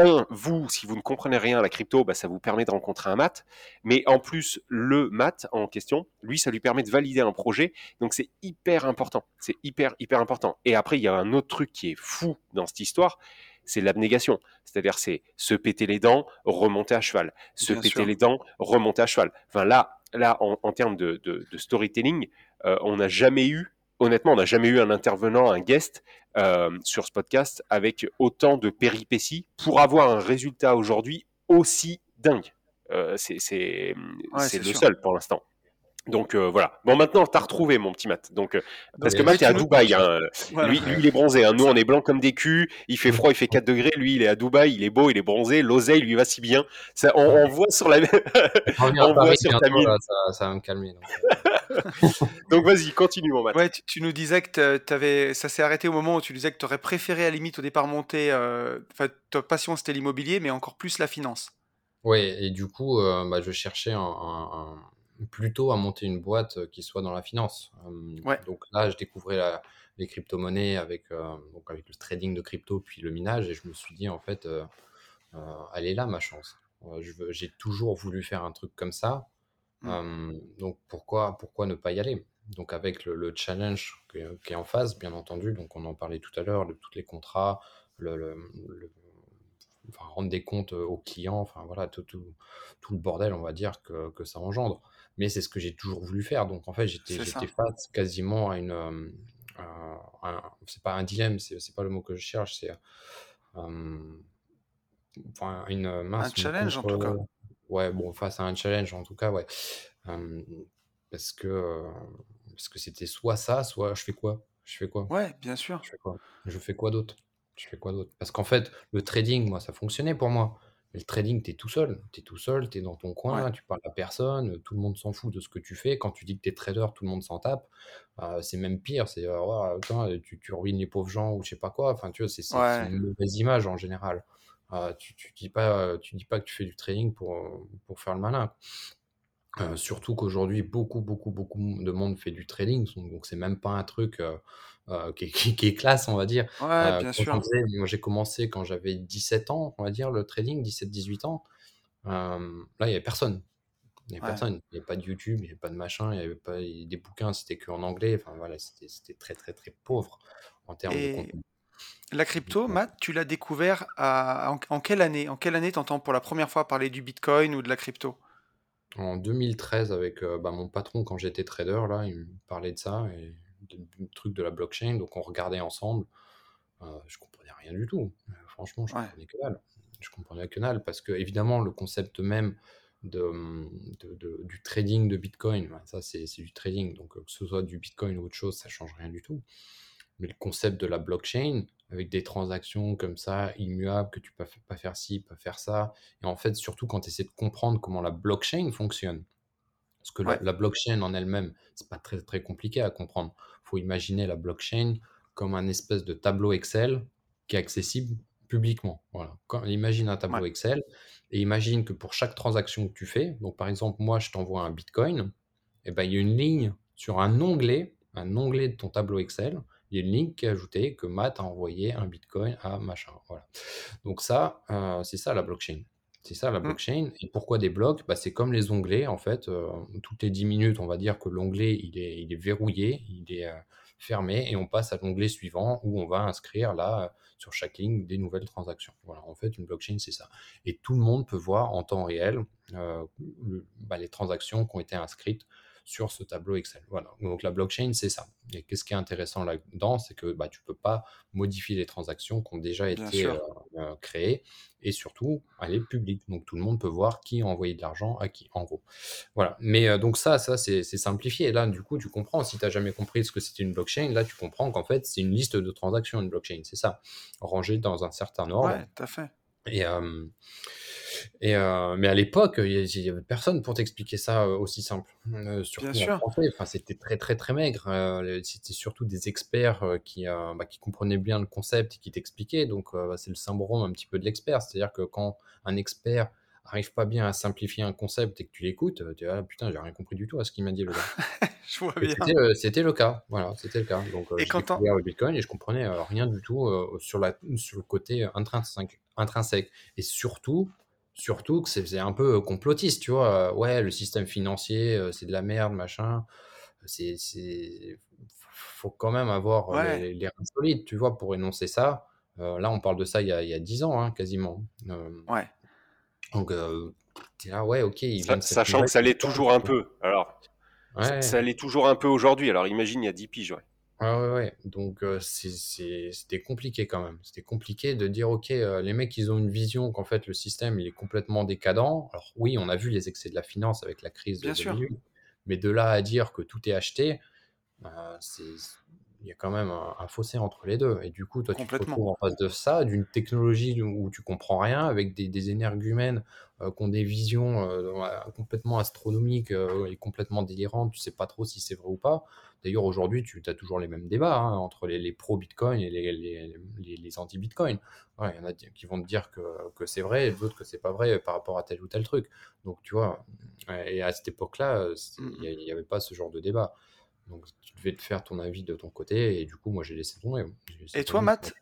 un, vous, si vous ne comprenez rien à la crypto, bah, ça vous permet de rencontrer un mat. Mais en plus, le mat en question, lui, ça lui permet de valider un projet. Donc c'est hyper important. C'est hyper, hyper important. Et après, il y a un autre truc qui est fou dans cette histoire, c'est l'abnégation. C'est-à-dire, c'est se péter les dents, remonter à cheval. Se Bien péter sûr. les dents, remonter à cheval. Enfin, là, là en, en termes de, de- de storytelling, euh, on n'a jamais eu, honnêtement, on n'a jamais eu un intervenant, un guest euh, sur ce podcast avec autant de péripéties pour avoir un résultat aujourd'hui aussi dingue. Euh, c'est Ouais, le sûr. seul pour l'instant. Donc euh, voilà. Bon, maintenant, t'as retrouvé mon petit Matt. Donc, euh, parce que Matt est à Dubaï. hein. Voilà. Lui, lui, il est bronzé. hein. Nous, on est blanc comme des culs. Il fait froid, il fait 4 degrés. Lui, il est à Dubaï. Il est beau, il est bronzé. L'oseille lui va si bien. Ça, on, on voit sur la. On voit Paris sur ta mine. là, ça, ça va me calmer. donc. Donc vas-y, continue, mon Matt. Ouais, tu, tu nous disais que t'a- t'avais, ça s'est arrêté au moment où tu disais que tu aurais préféré à la limite au départ monter. euh, Enfin, ta passion c'était l'immobilier, mais encore plus la finance. Ouais, et du coup, euh, bah, je cherchais un, un- un- plutôt à monter une boîte euh, qui soit dans la finance. Ouais. Donc là, je découvrais la- les crypto-monnaies avec, euh, donc avec le trading de crypto, puis le minage, et je me suis dit, en fait, euh, elle est là ma chance. J'ai toujours voulu faire un truc comme ça. Mm. Euh, donc pourquoi, pourquoi ne pas y aller? Donc avec le, le challenge qui est, qui est en face, bien entendu, donc on en parlait tout à l'heure, de tous les contrats, le, le- le- enfin, rendre des comptes aux clients, enfin voilà, tout, tout, tout le bordel, on va dire, que, que ça engendre. Mais c'est ce que j'ai toujours voulu faire. Donc en fait, j'étais face quasiment à une... euh, un- c'est pas un dilemme, c'est pas le mot que je cherche, c'est... euh, enfin, une mince, une challenge, en tout cas. Ouais, bon, face à un challenge, en tout cas, ouais. Euh, parce que euh, parce que c'était soit ça, soit je fais quoi? Je fais quoi? Ouais, bien sûr. Je fais quoi? Je fais quoi d'autre? Je fais quoi d'autre? Parce qu'en fait, le trading, moi, ça fonctionnait pour moi. Mais le trading, tu es tout seul. Tu es tout seul, tu es dans ton coin, Ouais. tu parles à personne, tout le monde s'en fout de ce que tu fais. Quand tu dis que tu es trader, tout le monde s'en tape. Euh, c'est même pire, c'est euh, putain, tu, tu ruines les pauvres gens ou je sais pas quoi. Enfin, tu vois, c'est c'est- c'est Ouais. une mauvaise image en général. Euh, tu, tu dis pas, tu dis pas que tu fais du trading pour, euh, pour faire le malin. Euh, surtout qu'aujourd'hui, beaucoup, beaucoup, beaucoup de monde fait du trading, donc donc c'est même pas un truc euh, euh, qui, est, qui- qui est classe, on va dire. Ouais, Euh, bien sûr. j'ai commencé quand j'avais 17 ans, on va dire, le trading, 17-18 ans. Euh, là, il n'y avait personne. Il n'y avait Ouais. personne. Il n'y avait pas de YouTube, il n'y avait pas de machin, il n'y avait pas des bouquins, c'était que en anglais. Enfin, voilà, c'était très, très, très pauvre en termes de contenu. la crypto. Matt, tu l'as découvert à, en, en quelle année? En quelle année t'entends pour la première fois parler du Bitcoin ou de la crypto? En 2013, avec euh, bah, mon patron, quand j'étais trader, là, il me parlait de ça, et de- du truc de la blockchain, donc on regardait ensemble. Euh, je comprenais rien du tout. Euh, franchement, je Ouais. comprenais que dalle. Je comprenais que dalle parce que, évidemment, le concept même de, de- du trading de Bitcoin, ça c'est c'est du trading, donc que ce soit du Bitcoin ou autre chose, ça change rien du tout. Mais le concept de la blockchain, avec des transactions comme ça, immuables, que tu peux pas faire ci, pas faire ça, et en fait, surtout quand tu essaies de comprendre comment la blockchain fonctionne, parce que la, blockchain en elle-même, c'est pas très très compliqué à comprendre. Il faut imaginer la blockchain comme un espèce de tableau Excel qui est accessible publiquement. Voilà. Quand, imagine un tableau Ouais. Excel et imagine que pour chaque transaction que tu fais, donc par exemple, moi je t'envoie un Bitcoin, et ben il y a une ligne sur un onglet, un onglet de ton tableau Excel, il y a une ligne qui est ajoutée que Matt a envoyé un Bitcoin à machin. Voilà. Donc ça, euh, c'est ça la blockchain. C'est ça la Mm. blockchain. Et pourquoi des blocs? Bah, C'est comme les onglets, en fait. euh, toutes les 10 minutes, on va dire que l'onglet, il est, il est verrouillé, il est euh, fermé, et on passe à l'onglet suivant où on va inscrire là, euh, sur chaque ligne, des nouvelles transactions. Voilà, en fait, une blockchain, c'est ça. Et tout le monde peut voir en temps réel euh, bah, les transactions qui ont été inscrites sur ce tableau Excel. Voilà. Donc la blockchain, c'est ça. Et qu'est-ce qui est intéressant là-dedans, c'est que bah, tu peux pas modifier les transactions qui ont déjà été euh, euh, créées et surtout, elle est publique. Donc tout le monde peut voir qui a envoyé de l'argent à qui, en gros. Voilà. Mais euh, donc ça, ça c'est simplifié. Là, du coup, tu comprends. Si tu n'as jamais compris ce que c'était une blockchain, là, tu comprends qu'en fait, c'est une liste de transactions, une blockchain. C'est ça. Rangée dans un certain ordre. Ouais, tout à fait. Et, euh, et euh, mais à l'époque, il y, avait personne pour t'expliquer ça euh, aussi simple. Euh, surtout Bien sûr. français, enfin, c'était très très très maigre. C'était surtout des experts qui, bah, qui comprenaient bien le concept et qui t'expliquaient. Donc bah, c'est le syndrome un petit peu de l'expert. C'est-à-dire que quand un expert arrive pas bien à simplifier un concept et que tu l'écoutes, tu là, putain, j'ai rien compris du tout à ce qu'il m'a dit le gars. Je vois Et bien. C'était euh, c'était le cas, voilà, c'était le cas. Donc euh, Et quand découvert le Bitcoin et je comprenais euh, rien du tout sur, la, sur le côté intrinsèque, intrinsèque. Et surtout, surtout que c'est un peu complotiste, tu vois. Ouais, le système financier, c'est de la merde, machin. C'est, c'est, faut quand même avoir Ouais. les, les reins solides, tu vois, pour énoncer ça. Euh, là, on parle de ça il y a, il y a 10 ans, hein, quasiment. Euh, Ouais. Donc, euh, t'es là, ouais, ok, il vient Sachant que ça l'est toujours un peu. Alors, ça- Ouais. ça l'est toujours un peu aujourd'hui. Alors imagine, il y a 10 piges, ouais. Ouais, ouais, ouais. Donc, euh, c'était compliqué quand même. C'était compliqué de dire, OK, euh, les mecs, ils ont une vision qu'en fait, le système, il est complètement décadent. Alors, oui, on a vu les excès de la finance avec la crise de Bien sûr. 2008. Mais de là à dire que tout est acheté, euh, c'est, il y a quand même un, un fossé entre les deux. Et du coup, toi, tu te retrouves en face de ça, d'une technologie où tu comprends rien, avec des, des énergumènes euh, qui ont des visions euh, complètement astronomiques euh, et complètement délirantes. Tu sais pas trop si c'est vrai ou pas. D'ailleurs, aujourd'hui, tu as toujours les mêmes débats hein, entre les, les pro-Bitcoin et les, les, les- les anti-Bitcoin. Ouais, Il y en a qui vont te dire que, que c'est vrai et d'autres que c'est pas vrai par rapport à tel ou tel truc. Donc, tu vois, et à cette époque-là, euh, c'est- Mm, il n'y avait pas ce genre de débat. Donc, tu devais te faire ton avis de ton côté et du coup, moi, j'ai laissé tomber. Et toi, Matt,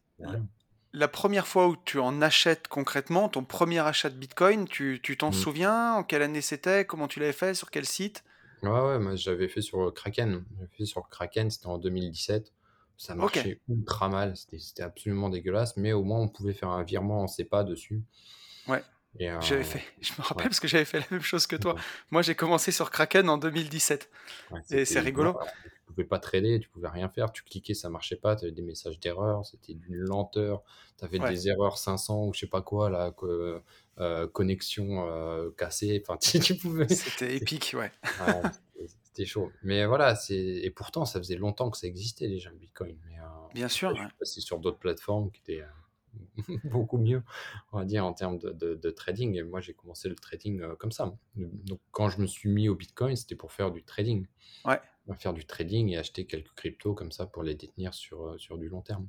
la première fois où tu en achètes concrètement, ton premier achat de Bitcoin, tu tu t'en Mm. souviens? En quelle année c'était? Comment tu l'avais fait? Sur quel site? Ouais, ouais, moi j'avais fait sur Kraken. J'avais fait sur Kraken, c'était en 2017. Ça marchait ultra mal, c'était c'était absolument dégueulasse, mais au moins on pouvait faire un virement en SEPA dessus. Ouais. Euh, J'avais fait, je me rappelle ouais. parce que j'avais fait la même chose que toi. Ouais. Moi, j'ai commencé sur Kraken en 2017. Ouais, Et c'est rigolo. l'horreur. Tu pouvais pas trader, tu pouvais rien faire. Tu cliquais, ça marchait pas. Tu avais des messages d'erreur, c'était d'une lenteur. Tu avais des erreurs 500 ou je sais pas quoi, là, que, euh, connexion euh, cassée. Enfin, tu, tu pouvais. C'était épique, ouais. C'était- chaud. Mais voilà, c'est et pourtant, ça faisait longtemps que ça existait déjà, le Bitcoin. Mais, Bien sûr, passé sur d'autres plateformes qui étaient beaucoup mieux, on va dire, en termes de, de- de trading. Et moi, j'ai commencé le trading euh, comme ça. Donc, quand je me suis mis au Bitcoin, c'était pour faire du trading. Ouais. Faire du trading et acheter quelques cryptos comme ça pour les détenir sur, euh, sur du long terme.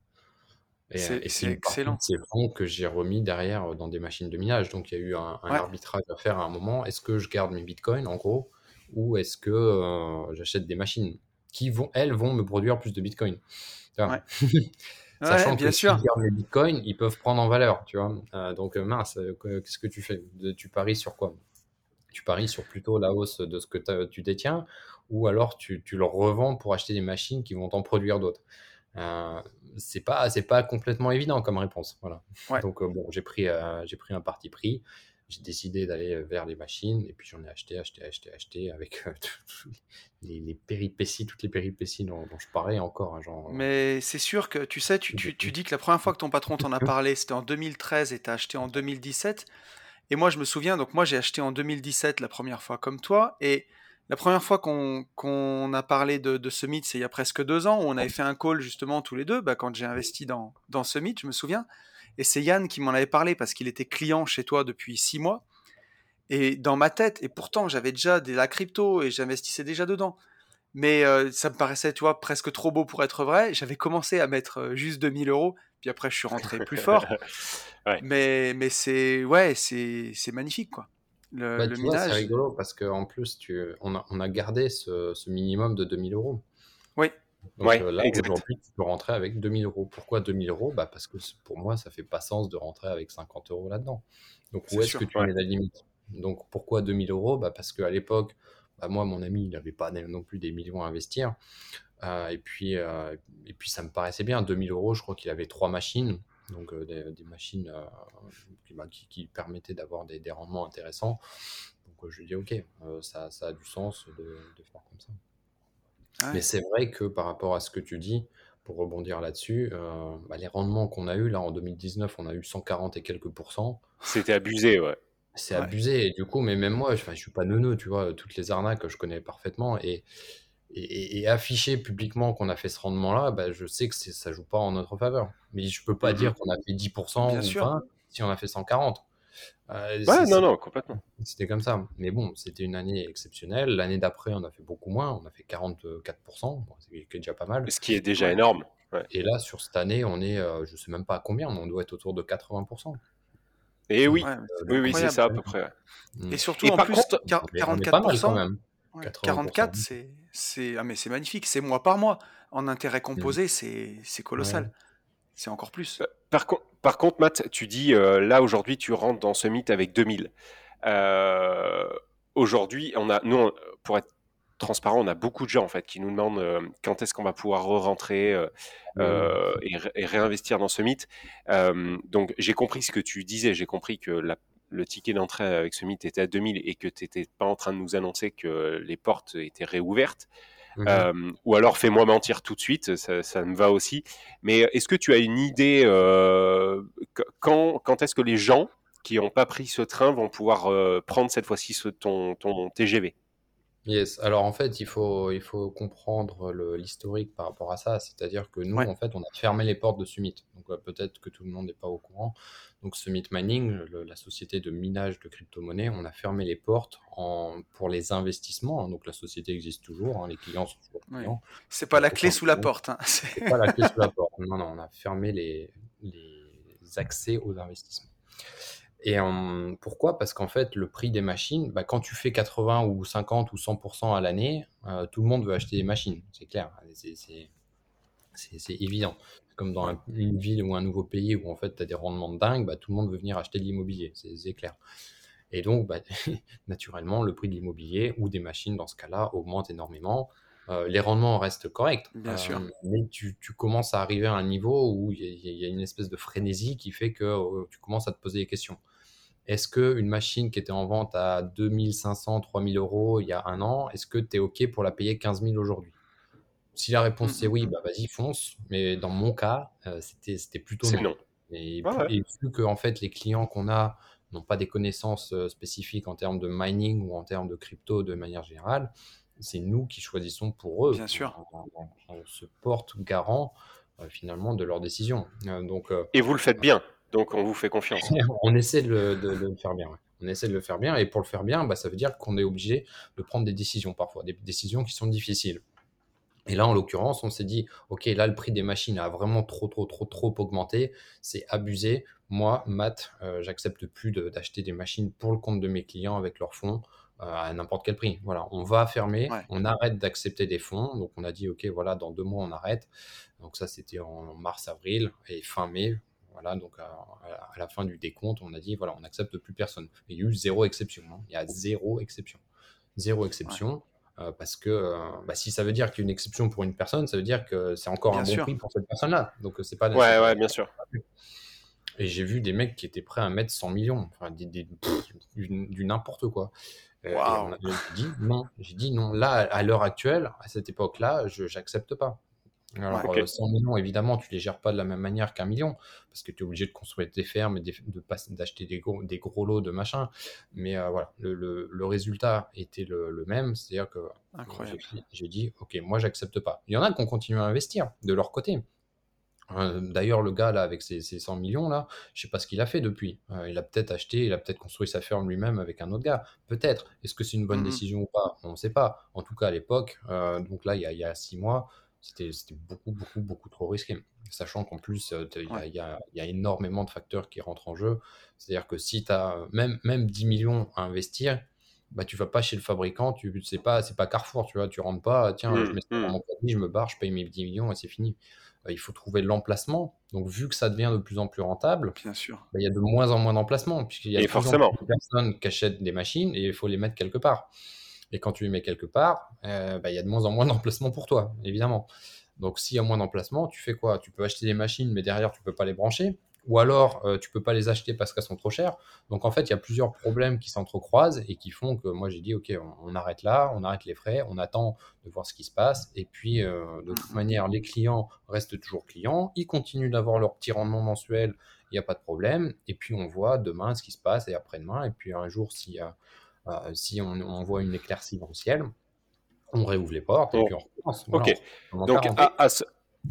Et, euh, C'est c'est c'est de excellent. ces fonds que j'ai remis derrière euh, dans des machines de minage. Donc, il y a eu un, un Ouais. arbitrage à faire à un moment. Est-ce que je garde mes bitcoins, en gros, ou est-ce que euh, j'achète des machines qui vont, elles, vont me produire plus de vois? Ouais. Ouais, Sachant bien que si sûr. garde mes bitcoins, ils peuvent prendre en valeur, tu vois. Euh, donc, euh, mince, euh, que- qu'est-ce que tu fais? Tu paries sur quoi? Tu paries sur plutôt la hausse de ce que tu détiens, ou alors tu, tu leur revends pour acheter des machines qui vont t'en produire d'autres. Euh, c'est pas, c'est pas complètement évident comme réponse, voilà. Ouais. Donc euh, bon, j'ai pris, euh, j'ai pris un parti pris. J'ai décidé d'aller vers les machines et puis j'en ai acheté, acheté, acheté, acheté avec les, péripéties, toutes les péripéties dont, je parlais encore. Hein, genre, Mais c'est sûr que tu sais, tu, tu, dis que la première fois que ton patron t'en a parlé, c'était en 2013 et tu as acheté en 2017. Et moi, je me souviens, donc moi j'ai acheté en 2017 la première fois comme toi. Et la première fois qu'on a parlé de, de Summit, c'est il y a presque deux ans, où on avait fait un call justement tous les deux, bah, quand j'ai investi dans, dans Summit, je me souviens. Et c'est Yann qui m'en avait parlé parce qu'il était client chez toi depuis six mois. Et dans ma tête, et pourtant j'avais déjà de la crypto et j'investissais déjà dedans. Mais euh, ça me paraissait, tu vois, presque trop beau pour être vrai. J'avais commencé à mettre euh, juste 2000 euros, puis après je suis rentré plus fort. Mais, mais c'est ouais, c'est magnifique quoi. Le, bah, C'est rigolo parce qu'en plus, tu, on, a, on a gardé ce, ce, minimum de 2000 euros. Oui. Donc euh, là, aujourd'hui, tu peux rentrer avec 2000 euros. Pourquoi 2000 euros? Bah Parce que pour moi, ça fait pas sens de rentrer avec 50 euros là-dedans. Donc, où est-ce que tu mets la limite? Donc, pourquoi 2000 euros? Bah Parce qu'à l'époque, bah moi, mon ami, il n'avait pas non plus des millions à investir. Euh, et, puis, euh, et puis, ça me paraissait bien. 2000 euros, je crois qu'il avait trois machines donc des, machines euh, bah, qui, permettaient d'avoir des, rendements intéressants. Donc je dis ok, ça, a du sens de, faire comme ça. Mais c'est vrai que par rapport à ce que tu dis, pour rebondir là-dessus, bah, les rendements qu'on a eu là en 2019, on a eu 140 et quelques pourcents. C'était abusé, ouais. C'est abusé, et du coup, mais même moi, je, ne suis pas neuneux, tu vois, toutes les arnaques, je connais parfaitement, et, et, afficher publiquement qu'on a fait ce rendement-là, bah, je sais que ça joue pas en notre faveur. Mais je peux pas mmh dire qu'on a fait 10% Bien ou sûr. si on a fait 140. Euh, ouais, non, non, complètement. C'était comme ça. Mais bon, c'était une année exceptionnelle. L'année d'après, on a fait beaucoup moins. On a fait 44%, c'est déjà pas mal. Ce qui est déjà énorme. Et là, sur cette année, on est, euh, je sais même pas à combien, mais on doit être autour de 80%. Et oui, oui, oui, c'est ça à peu près. Et surtout, en plus, 44%. quand même. 44, c'est ah mais c'est magnifique, c'est mois par mois. En intérêt composé, mmh. c'est colossal. C'est encore plus. Euh, par, par, contre, Matt, tu dis euh, là aujourd'hui, tu rentres dans ce mythe avec 2000. Euh, aujourd'hui, on a, nous, pour être transparent, on a beaucoup de gens en fait qui nous demandent quand est-ce qu'on va pouvoir re-rentrer et, et, réinvestir dans ce mythe. donc j'ai compris ce que tu disais, j'ai compris que la, le ticket d'entrée avec ce mythe était à 2000 et que tu n'étais pas en train de nous annoncer que les portes étaient réouvertes, mhm. euh, ou alors fais-moi mentir tout de suite, ça, me va aussi. Mais est-ce que tu as une idée euh, quand, quand est-ce que les gens qui n'ont pas pris ce train vont pouvoir euh, prendre cette fois-ci ton, ton TGV Yes, alors en fait, il faut, il faut comprendre l'historique par rapport à ça. C'est-à-dire que nous, en fait, on a fermé les portes de Summit. Donc peut-être que tout le monde n'est pas au courant. Donc Summit Mining, la société de minage de crypto-monnaies, on a fermé les portes en, pour les investissements. Donc la société existe toujours, hein, les clients sont toujours clients. C'est pas la clé sous la porte. Hein. C'est pas la clé sous la porte. Non, non, on a fermé les, les accès aux investissements. Et pourquoi? Parce qu'en fait, le prix des machines, bah, quand tu fais 80 ou 50 ou 100% à l'année, euh, tout le monde veut acheter des machines, c'est clair, c'est évident. Comme dans une ville ou un nouveau pays où en fait tu as des rendements de dingue, bah, tout le monde veut venir acheter de l'immobilier, c'est clair. Et donc, bah, naturellement, le prix de l'immobilier ou des machines dans ce cas-là augmente énormément. Euh, les rendements restent corrects. Bien sûr. Euh, mais tu, commences à arriver à un niveau où il y, a une espèce de frénésie qui fait que euh, tu commences à te poser des questions. Est-ce qu'une machine qui était en vente à 2500, 3000 euros il y a un an, est-ce que tu es OK pour la payer 15 000 aujourd'hui? Si la réponse c'est oui, bah vas-y, fonce. Mais dans mon cas, c'était plutôt non. Et, vu que en fait, les clients qu'on a n'ont pas des connaissances spécifiques en termes de mining ou en termes de crypto de manière générale, c'est nous qui choisissons pour eux. Bien sûr. On, se porte garant euh, finalement de leurs décisions. Euh, donc, euh, et vous le faites bien, donc on vous fait confiance. on essaie de le, faire bien. On essaie de le faire bien, et pour le faire bien, bah, ça veut dire qu'on est obligé de prendre des décisions parfois, des décisions qui sont difficiles. Et là, en l'occurrence, on s'est dit, OK, là, le prix des machines a vraiment trop, trop, trop, trop augmenté. C'est abusé. Moi, Matt, j'accepte plus d'acheter des machines pour le compte de mes clients avec leurs fonds. Euh, à n'importe quel prix. Voilà, on va fermer, on arrête d'accepter des fonds. Donc on a dit ok, voilà, dans deux mois on arrête. Donc ça c'était en mars, avril et fin mai. Voilà, donc à, la fin du décompte, on a dit voilà, on n'accepte plus personne. Il y a eu zéro exception. Hein. Il y a zéro exception, zéro exception. Euh, parce que euh, bah, si ça veut dire qu'il y a une exception pour une personne, ça veut dire que c'est encore un bon prix pour cette personne-là. Donc c'est pas. Ouais, ouais, bien sûr. Et j'ai vu des mecs qui étaient prêts à mettre 100 millions, enfin, des, des- pff, du, du n'importe quoi. Euh, et on a- j'ai dit non, j'ai dit non. Là, à l'heure actuelle, à cette époque-là, je j'accepte pas. Alors, Ok. euh, 100 millions, évidemment, tu les gères pas de la même manière qu'un million, parce que tu es obligé de construire des fermes et de d'acheter des gros, des gros lots de machin. Mais euh, voilà, le, le- le résultat était le, le même, c'est-à-dire que j'ai dit, ok, moi, j'accepte pas. Il y en a qui ont continué à investir de leur côté. Euh, D'ailleurs, le gars là avec ses, ses 100 millions là, je sais pas ce qu'il a fait depuis. Euh, il a peut-être acheté, il a peut-être construit sa ferme lui-même avec un autre gars. Peut-être. Est-ce que c'est une bonne Mhm. décision ou pas? On ne sait pas. En tout cas, à l'époque, euh, donc là, il y a, il y a six mois, c'était beaucoup, beaucoup, beaucoup trop risqué. Sachant qu'en plus, euh, il y a, Ouais. y a- il y a énormément de facteurs qui rentrent en jeu. C'est-à-dire que si tu as même, même 10 millions à investir, bah, tu vas pas chez le fabricant, tu c'est pas, c'est pas Carrefour, tu vois, tu rentres pas, tiens, je Hmm, mets ça dans hmm. mon panier, je me barre, je paye mes 10 millions et c'est fini. Euh, il faut trouver l'emplacement. Donc, vu que ça devient de plus en plus rentable, Bien sûr. bah, il y a de moins en moins d'emplacements, puisqu'il y a de plus en plus de personnes qui achètent des machines et il faut les mettre quelque part. Et quand tu les mets quelque part, euh, bah, il y a de moins en moins d'emplacements pour toi, évidemment. Donc, s'il y a moins d'emplacements, tu fais quoi? Tu peux acheter des machines, mais derrière, tu peux pas les brancher. Ou alors, euh, tu peux pas les acheter parce qu'elles sont trop chères. Donc, en fait, il y a plusieurs problèmes qui s'entrecroisent et qui font que moi, j'ai dit, OK, on, arrête là, on arrête les frais, on attend de voir ce qui se passe. Et puis, euh, de toute manière, les clients restent toujours clients. Ils continuent d'avoir leur petit rendement mensuel, il n'y a pas de problème. Et puis, on voit demain ce qui se passe et après-demain. Et puis, un jour, si, euh, euh, si on, on voit une éclaircie dans le ciel, on réouvre les portes et puis on recommence. Voilà, Ok. on Donc, 40. à, à ce,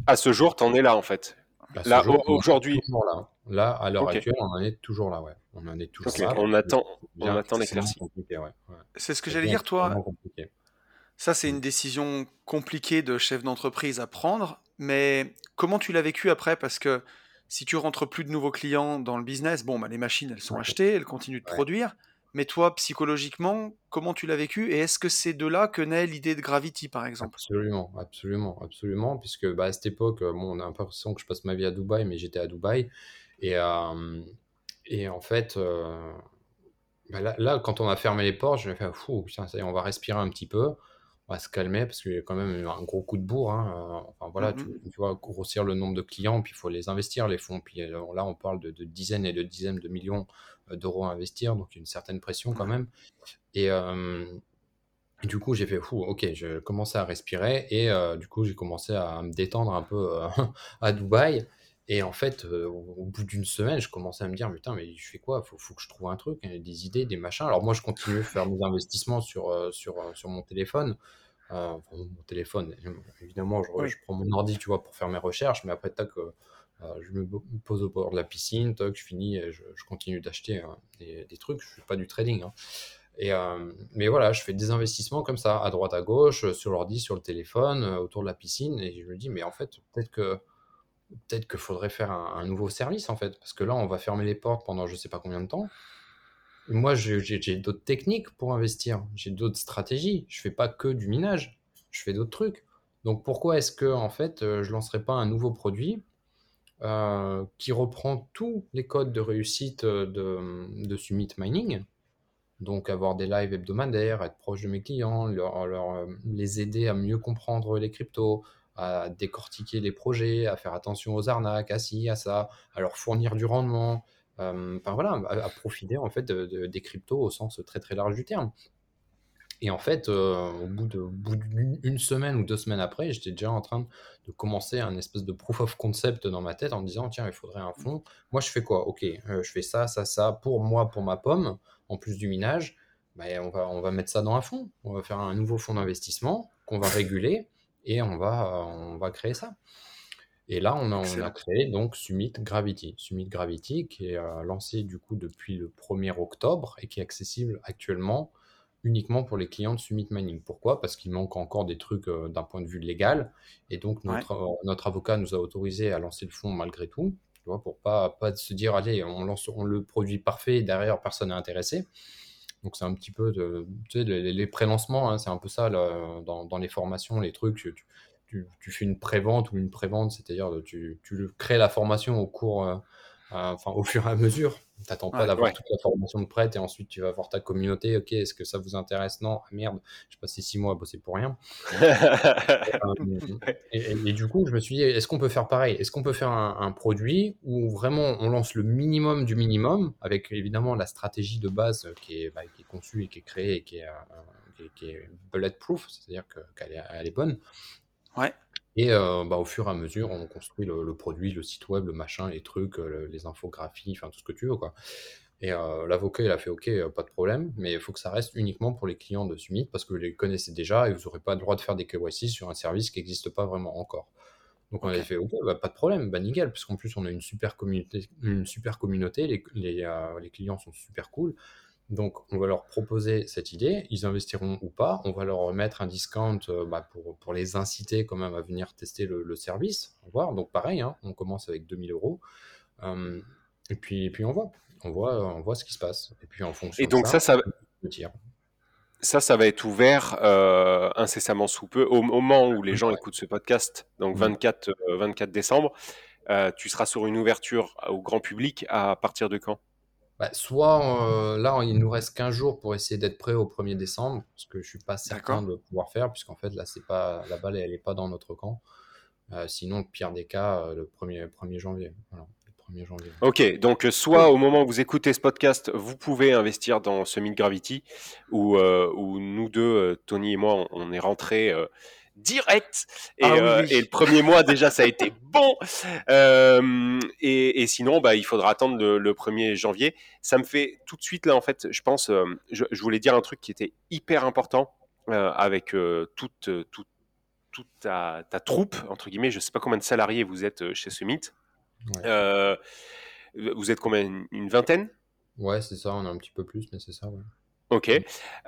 à ce jour, t'en es là, en fait. Ce Là, en est aujourd'hui. toujours là. Là, à l'heure actuelle, on en est toujours là, ouais. On en est toujours là. On attend, C'est on bien attend l'éclaircie. ouais. ouais. C'est ce que j'allais bien dire, toi. Ça, c'est une décision compliquée de chef d'entreprise à prendre, mais comment tu l'as vécu après? Parce que si tu rentres plus de nouveaux clients dans le business, bon, bah, les machines, elles sont achetées, elles continuent de Ouais. produire, mais toi, psychologiquement, comment tu l'as vécu Et est-ce que c'est de là que naît l'idée de Gravity, par exemple? Absolument, absolument, absolument, puisque bah, à cette époque, euh, bon, on a l'impression que je passe ma vie à Dubaï, mais j'étais à Dubaï. Et, euh, et en fait, euh, bah, là, là, quand on a fermé les portes, je me fait, fou, putain, ça y est, on va respirer un petit peu, on va se calmer, parce qu'il y a quand même un gros coup de bourre. hein, enfin, voilà, tu, Mhm. tu vois, grossir le nombre de clients, puis il faut les investir, les fonds. Puis là, on parle de, de dizaines et de dizaines de millions d'euros à investir, donc une certaine pression quand même. Et, euh, et du coup, j'ai fait fou, ok, je commençais à respirer et euh, du coup, j'ai commencé à me détendre un peu euh, à Dubaï. Et en fait, euh, au bout d'une semaine, je commençais à me dire, putain, mais je fais quoi? Faut, faut que je trouve un truc, hein, des idées, des machins. Alors moi, je continue à faire mes investissements sur, euh, sur, euh, sur mon téléphone. Euh, enfin, mon téléphone, évidemment, je, Oui. je prends mon ordi, tu vois, pour faire mes recherches, mais après, tac, euh, euh, je me pose au bord de la piscine, je finis, je, je continue d'acheter hein, des, trucs. Je fais pas du trading, hein. Euh, mais voilà, je fais des investissements comme ça, à droite, à gauche, sur l'ordi, sur le téléphone, euh, autour de la piscine, et je me dis, mais en fait, peut-être que peut-être qu'il faudrait faire un, nouveau service, en fait, parce que là, on va fermer les portes pendant je sais pas combien de temps. Moi, j'ai d'autres techniques pour investir, j'ai d'autres stratégies. Je fais pas que du minage, je fais d'autres trucs. Donc pourquoi est-ce que en fait, euh, je lancerai pas un nouveau produit euh, qui reprend tous les codes de réussite euh, de, de Summit Mining? Donc avoir des lives hebdomadaires, être proche de mes clients, leur, euh, les aider à mieux comprendre les cryptos, à décortiquer les projets, à faire attention aux arnaques, à ci, à ça, à leur fournir du rendement. Enfin voilà, à, profiter en fait de- de- des cryptos au sens très très large du terme. Et en fait, euh, au bout d'une une semaine ou deux semaines après, j'étais déjà en train de commencer un espèce de proof of concept dans ma tête en me disant, tiens, il faudrait un fonds. Moi, je fais quoi? Ok, euh, je fais ça, ça, ça pour moi, pour ma pomme, en plus du minage. Ben, on va, on va mettre ça dans un fonds. On va faire un nouveau fonds d'investissement qu'on va réguler et on va, on va créer ça. Et là, on a, on a Excellent. créé donc Summit Gravity. Summit Gravity qui est euh, lancé du coup depuis le 1er octobre et qui est accessible actuellement uniquement pour les clients de Summit Mining. Pourquoi? Parce qu'il manque encore des trucs euh, d'un point de vue légal. Et donc, notre, euh, notre avocat nous a autorisé à lancer le fonds malgré tout. Tu vois, pour pas, pas se dire, allez, on lance on le produit parfait derrière personne n'est intéressé. Donc, c'est un petit peu de, tu sais, les, les pré-lancements, hein, c'est un peu ça là, dans, dans les formations, les trucs. Tu, tu, tu fais une pré-vente ou une pré-vente, c'est-à-dire tu, tu crées la formation au cours, euh, enfin, au fur et à mesure. T'attends pas d'avoir Ouais. toute la formation de prête et ensuite tu vas voir ta communauté. Ok, est-ce que ça vous intéresse? Non, ah, merde, j'ai passé six mois à bosser pour rien. Euh, et, et- et du coup, je me suis dit, est-ce qu'on peut faire pareil? Est-ce qu'on peut faire un, un produit où vraiment on lance le minimum du minimum, avec évidemment la stratégie de base qui est, bah, qui est conçue et qui est créée et qui est, euh, qui est, qui est bulletproof, c'est-à-dire que- qu'elle est, elle est bonne. Ouais. Et euh, bah, au fur et à mesure, on construit le, le produit, le site web, le machin, les trucs, le- les infographies, enfin tout ce que tu veux, quoi. Et euh, l'avocat, il a fait OK, euh, pas de problème, mais il faut que ça reste uniquement pour les clients de Summit parce que vous les connaissez déjà et vous n'aurez pas le droit de faire des KYC sur un service qui n'existe pas vraiment encore. Donc on Ok. avait fait OK, bah, pas de problème, bah nickel, parce qu'en plus on a une super communauté, une super communauté, les, les, euh, les clients sont super cool. Donc on va leur proposer cette idée, ils investiront ou pas, on va leur remettre un discount euh, bah, pour, pour les inciter quand même à venir tester le, le service, on va voir. Donc pareil, hein, on commence avec 2000 euros. Euh, et puis, et puis on voit, on voit, on voit ce qui se passe. Et puis en fonction Et de donc ça, ça, on tire. ça, ça va être ouvert euh, incessamment sous peu. Au moment où les gens Ouais. écoutent ce podcast, donc Mhm. 24, euh, 24 décembre, tu seras sur une ouverture au grand public à partir de quand? Bah, soit euh, là, il nous reste 15 jours pour essayer d'être prêt au 1er décembre, parce que je suis pas certain de pouvoir faire, puisqu'en fait là, c'est pas la balle, elle est pas dans notre camp. Euh, sinon, pire des cas, euh, le 1er, 1er janvier. Voilà, le 1er janvier. Ok, donc soit au moment où vous écoutez ce podcast, vous pouvez investir dans Summit Gravity, où, où nous deux, Tony et moi, on, on est rentrés direct. Et, Ah oui, euh, oui. et le premier mois, déjà, ça a été bon. Euh, et, et sinon, bah, il faudra attendre le, le 1er janvier. Ça me fait tout de suite, là, en fait, je pense, euh, je, je voulais dire un truc qui était hyper important avec toute, toute, toute ta, ta troupe, entre guillemets. Je sais pas combien de salariés vous êtes chez Summit. Ouais, vous êtes combien? Une- Une vingtaine? Ouais, c'est ça, on a un petit peu plus, mais c'est ça, ouais. Ok.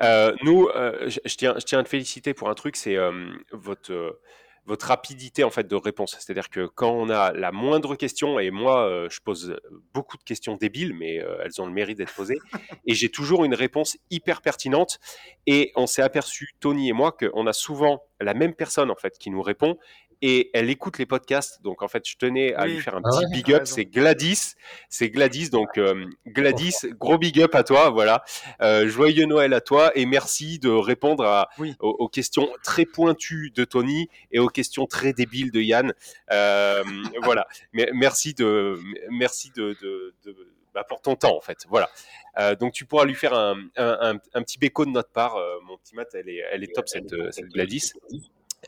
Euh, nous, euh, je, je tiens, je tiens à te féliciter pour un truc, c'est euh, votre, euh, votre rapidité en fait de réponse. C'est-à-dire que quand on a la moindre question, et moi, euh, je pose beaucoup de questions débiles, mais euh, elles ont le mérite d'être posées, et j'ai toujours une réponse hyper pertinente. Et on s'est aperçu, Tony et moi, qu'on a souvent la même personne en fait qui nous répond. Et elle écoute les podcasts, donc en fait, je tenais à Oui. lui faire un Ah petit ouais big up. C'est Gladys, c'est Gladys, donc euh, Gladys, gros big up à toi, voilà. Euh, joyeux Noël à toi et merci de répondre à, Oui. aux, aux questions très pointues de Tony et aux questions très débiles de Yann. Euh, voilà. Mais merci de, merci de, de, de- bah, pour ton temps en fait. Voilà. Euh, donc tu pourras lui faire un, un, un, un petit béco de notre part. Euh, mon petit Matt, elle est, elle est top cette, cette Gladys.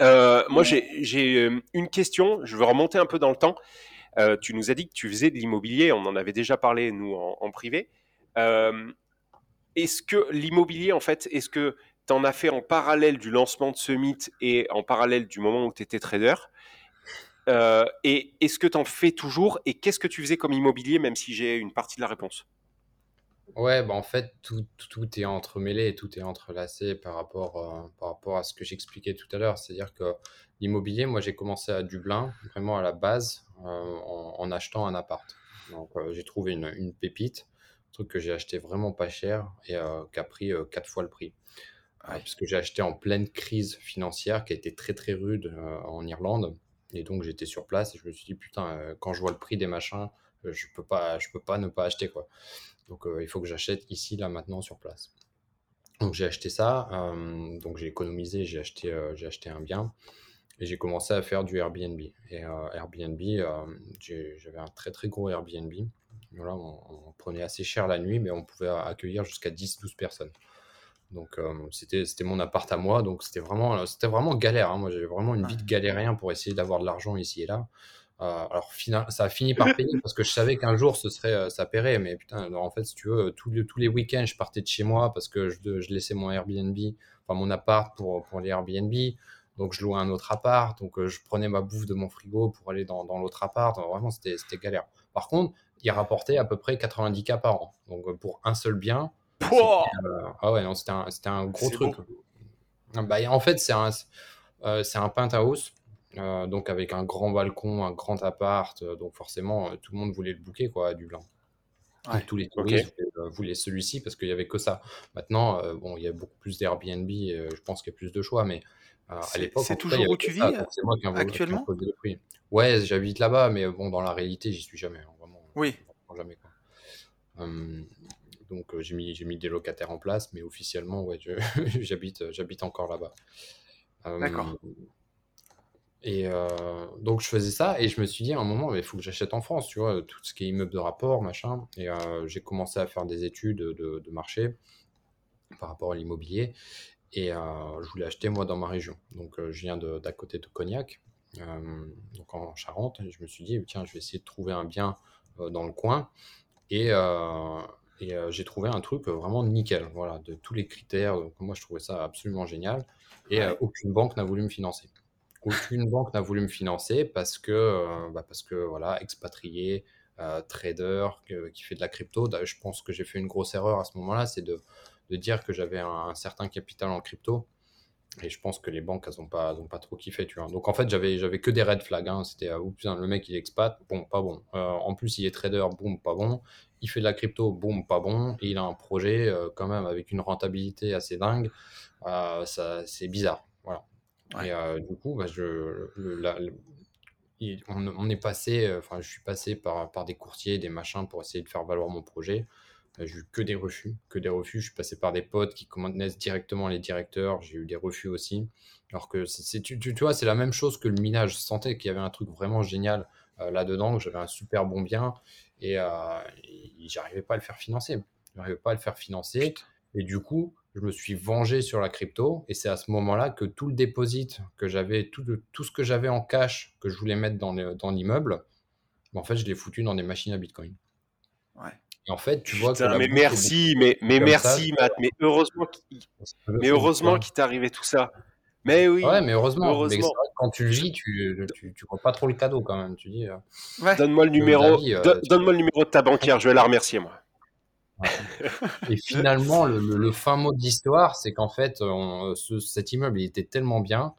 Euh, moi j'ai euh, une question. Je veux remonter un peu dans le temps. Euh, tu nous as dit que tu faisais de l'immobilier. On en avait déjà parlé nous en, en privé. Euh, est-ce que l'immobilier, en fait, est-ce que tu en as fait en parallèle du lancement de Summit et en parallèle du moment où tu étais trader Et est-ce que tu en fais toujours? Et qu'est-ce que tu faisais comme immobilier, même si j'ai une partie de la réponse? Ouais, bah en fait, tout, tout, tout est entremêlé et tout est entrelacé par rapport, euh, par rapport à ce que j'expliquais tout à l'heure. C'est-à-dire que l'immobilier, moi, j'ai commencé à Dublin, vraiment à la base, euh, en, en achetant un appart. Donc, euh, j'ai trouvé une, une pépite, un truc que j'ai acheté vraiment pas cher et euh, qui a pris euh, quatre fois le prix. Euh, Ouais. puisque j'ai acheté en pleine crise financière qui a été très très rude euh, en Irlande. Et donc, j'étais sur place et je me suis dit, putain, euh, quand je vois le prix des machins, euh, je peux pas, je peux pas ne pas acheter, quoi. Donc, euh, il faut que j'achète ici, là, maintenant, sur place. Donc, j'ai acheté ça. euh, donc, j'ai économisé, j'ai acheté, euh, j'ai acheté un bien. Et j'ai commencé à faire du Airbnb. Et euh, Airbnb, j'avais un très très gros Airbnb. Voilà, on, on prenait assez cher la nuit, mais on pouvait accueillir jusqu'à 10-12 personnes. Donc c'était c'était mon appart à moi, donc c'était vraiment c'était vraiment galère. hein. Moi j'avais vraiment une vie de galérien pour essayer d'avoir de l'argent ici et là. Euh, alors ça a fini par payer parce que je savais qu'un jour ce serait euh, ça paierait, mais putain alors, en fait si tu veux tous les, tous les week-ends je partais de chez moi parce que je, laissais mon Airbnb, enfin mon appart pour pour les Airbnb. Donc je louais un autre appart, donc euh, je prenais ma bouffe de mon frigo pour aller dans, dans l'autre appart. Vraiment c'était galère. Par contre il rapportait à peu près 90 k par an. Donc pour un seul bien, Pouah euh, ah ouais, non, c'était un, un gros truc. Ah Bah, en fait, c'est un, euh, c'est un penthouse, euh, donc avec un grand balcon, un grand appart, euh, donc forcément, euh, tout le monde voulait le booker, quoi, à Dublin. Ouais. Tous les touristes voulaient, euh, voulaient celui-ci parce qu'il y avait que ça. Maintenant, euh, bon, il y a beaucoup plus d'Airbnb, euh, je pense qu'il y a plus de choix, mais euh, à l'époque, c'est cas, toujours où tu ça, vis, c'est moi qui qui actuellement? prix. Ouais, j'habite là-bas, mais bon, dans la réalité, j'y suis jamais. hein, vraiment. Oui. jamais. Quoi. Hum, donc j'ai mis, j'ai mis des locataires en place, mais officiellement, ouais, j'habite, j'habite encore là-bas. D'accord. Et donc je faisais ça et je me suis dit à un moment, il faut que j'achète en France, tu vois, tout ce qui est immeuble de rapport, machin. Et j'ai commencé à faire des études de, marché par rapport à l'immobilier. Et je voulais acheter moi dans ma région. Donc je viens d'à côté de Cognac, donc en Charente. Et je me suis dit, tiens, je vais essayer de trouver un bien dans le coin. Et, et j'ai trouvé un truc vraiment nickel, voilà, de tous les critères. Donc moi, je trouvais ça absolument génial. Et aucune banque n'a voulu me financer aucune banque n'a voulu me financer parce que, euh, bah, parce que voilà, expatrié, euh, trader, qui fait de la crypto. Je pense que j'ai fait une grosse erreur à ce moment-là, c'est de, dire que j'avais un, certain capital en crypto. Et je pense que les banques, elles n'ont pas, pas trop kiffé, tu vois. Donc en fait, j'avais, que des red flags. Hein. C'était, oh, putain, le mec, il expat, bon, pas bon. Euh, en plus, il est trader, boum, pas bon. Il fait de la crypto, boum, pas bon. Il a un projet quand même avec une rentabilité assez dingue. c'est bizarre. Et euh, du coup, bah, je, on, est passé, euh, enfin, je suis passé par, par des courtiers, des machins pour essayer de faire valoir mon projet. Euh, j'ai eu que des refus, que des refus. Je suis passé par des potes qui connaissent directement les directeurs. J'ai eu des refus aussi. Alors que c'est, tu, tu, vois, c'est la même chose que le minage. Je sentais qu'il y avait un truc vraiment génial là-dedans, que j'avais un super bon bien et, j'arrivais pas à le faire financer. J'arrivais pas à le faire financer. Et du coup, je me suis vengé sur la crypto. Et c'est à ce moment-là que tout le déposit que j'avais, tout, tout, ce que j'avais en cash que je voulais mettre dans, l'immeuble, ben, en fait, je l'ai foutu dans des machines à Bitcoin. Ouais. Et en fait, tu vois que. mais merci, mais, mais merci, Matt. Mais heureusement qu'il mais heureusement qu'il t'est arrivé tout ça. Mais oui. Ouais, mais heureusement. heureusement. quand tu le vis, tu, tu, tu, vois pas trop le cadeau quand même. Tu dis. Euh, donne-moi le numéro. Euh, donne-moi le numéro de ta banquière. Je vais la remercier moi. Et finalement, le, fin mot de l'histoire, c'est qu'en fait, cet immeuble il était tellement bien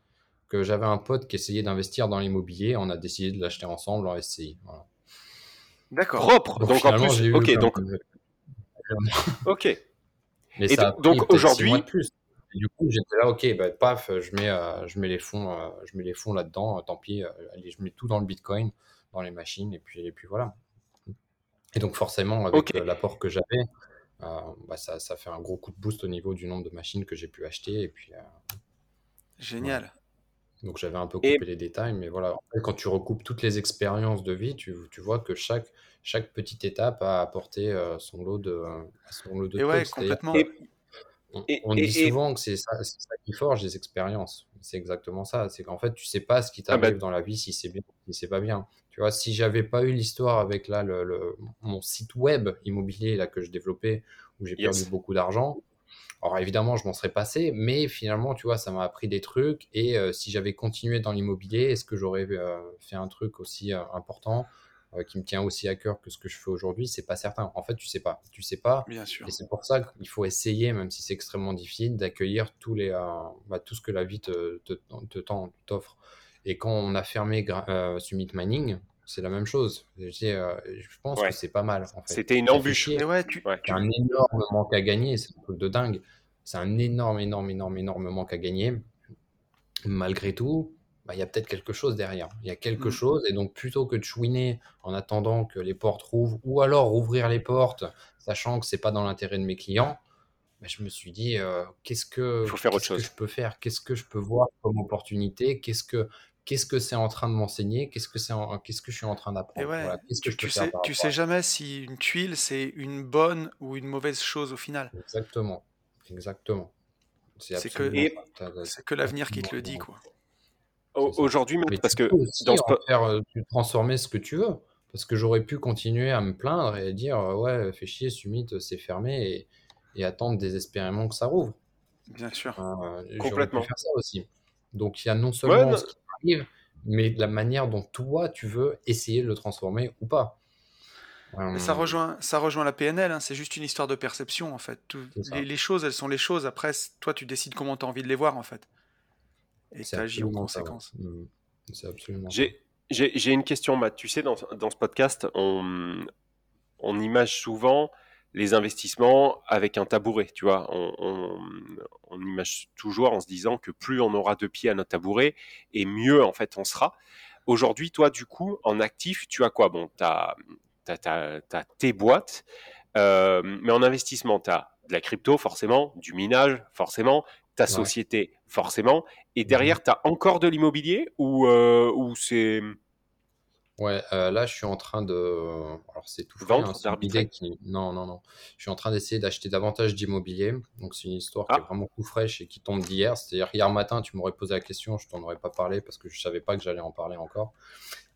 que j'avais un pote qui essayait d'investir dans l'immobilier. On a décidé de l'acheter ensemble en SCI. D'accord. Propre. Donc, en plus, ok. Donc, ok. Mais Et donc aujourd'hui, du coup, j'étais là, ok, bah, paf, je mets, euh, je mets les fonds, euh, je mets les fonds là-dedans. tant pis, euh, allez, je mets tout dans le Bitcoin, dans les machines, et puis, et puis voilà. Et donc forcément, avec l'apport que j'avais, bah, ça, ça fait un gros coup de boost au niveau du nombre de machines que j'ai pu acheter. Et puis, Génial. Donc j'avais un peu coupé les détails, mais voilà. quand tu recoupes toutes les expériences de vie, tu, tu vois que chaque, chaque petite étape a apporté son lot de, son lot de Et ouais, complètement. On, dit souvent que c'est ça, ça, qui forge les expériences. C'est exactement ça. C'est qu'en fait, tu sais pas ce qui ah bah t'arrive dans la vie si c'est bien ou si c'est pas bien. Tu vois, si j'avais pas eu l'histoire avec là le, mon site web immobilier là que je développais où j'ai perdu beaucoup d'argent, alors évidemment je m'en serais passé, mais finalement tu vois ça m'a appris des trucs et euh, si j'avais continué dans l'immobilier, est-ce que j'aurais euh, fait un truc aussi euh, important qui me tient aussi à cœur que ce que je fais aujourd'hui? C'est pas certain. En fait tu sais pas, tu sais pas. Bien sûr. Et c'est pour ça qu'il faut essayer, même si c'est extrêmement difficile, d'accueillir tous les bah, tout ce que la vie te t'offre. Et quand on a fermé euh, Summit Mining, c'est la même chose. Je, euh, je pense que c'est pas mal. En fait. C'était une embûche. C'est ouais, tu... un énorme manque à gagner, c'est un truc de dingue. C'est un énorme, énorme, énorme, énorme manque à gagner. Malgré tout, bah, il y a peut-être quelque chose derrière. Il y a quelque mm. chose, et donc plutôt que de chouiner en attendant que les portes rouvrent, ou alors rouvrir les portes, sachant que c'est pas dans l'intérêt de mes clients, bah, je me suis dit euh, qu'est-ce que, Faut faire autre chose. que je peux faire, qu'est-ce que je peux voir comme opportunité, qu'est-ce que qu'est-ce que c'est en train de m'enseigner, qu'est-ce que c'est, qu'est-ce que je suis en train d'apprendre. tu, sais, tu sais jamais si une tuile c'est une bonne ou une mauvaise chose au final. Exactement, exactement. C'est que, c'est que l'avenir qui te le dit quoi. Aujourd'hui, parce que dans ce... faire, euh, transformer ce que tu veux. Parce que j'aurais pu continuer à me plaindre et dire euh, ouais, fais chier, Summit, c'est fermé et, et, attendre désespérément que ça rouvre. Bien sûr. Euh, Complètement. Pu faire ça aussi. Donc il y a non seulement ce qui mais la manière dont toi, tu veux essayer de le transformer ou pas. ça euh, rejoint, ça rejoint la PNL, hein. c'est juste une histoire de perception en fait. les, choses, elles sont les choses. Après, toi, tu décides comment tu as envie de les voir en fait. Et tu agis en conséquence. C'est absolument. J'ai une question, Matt. Tu sais, dans, dans ce podcast, on, on image souvent les investissements avec un tabouret, tu vois. On, imagine toujours en se disant que plus on aura de pieds à notre tabouret, et mieux en fait on sera. Aujourd'hui, toi, du coup, en actif, tu as quoi? Bon, tu as, as, tes boîtes, euh, mais en investissement, tu as de la crypto, forcément, du minage, forcément, ta société, forcément, et derrière, tu as encore de l'immobilier ou, euh, ou c'est. Ouais, euh, là, je suis en train de. Alors, c'est tout frais, hein, qui... Non, non, non. Je suis en train d'essayer d'acheter davantage d'immobilier. Donc, c'est une histoire qui est ah. vraiment tout fraîche et qui tombe d'hier. C'est-à-dire, hier matin, tu m'aurais posé la question, je t'en aurais pas parlé parce que je savais pas que j'allais en parler encore.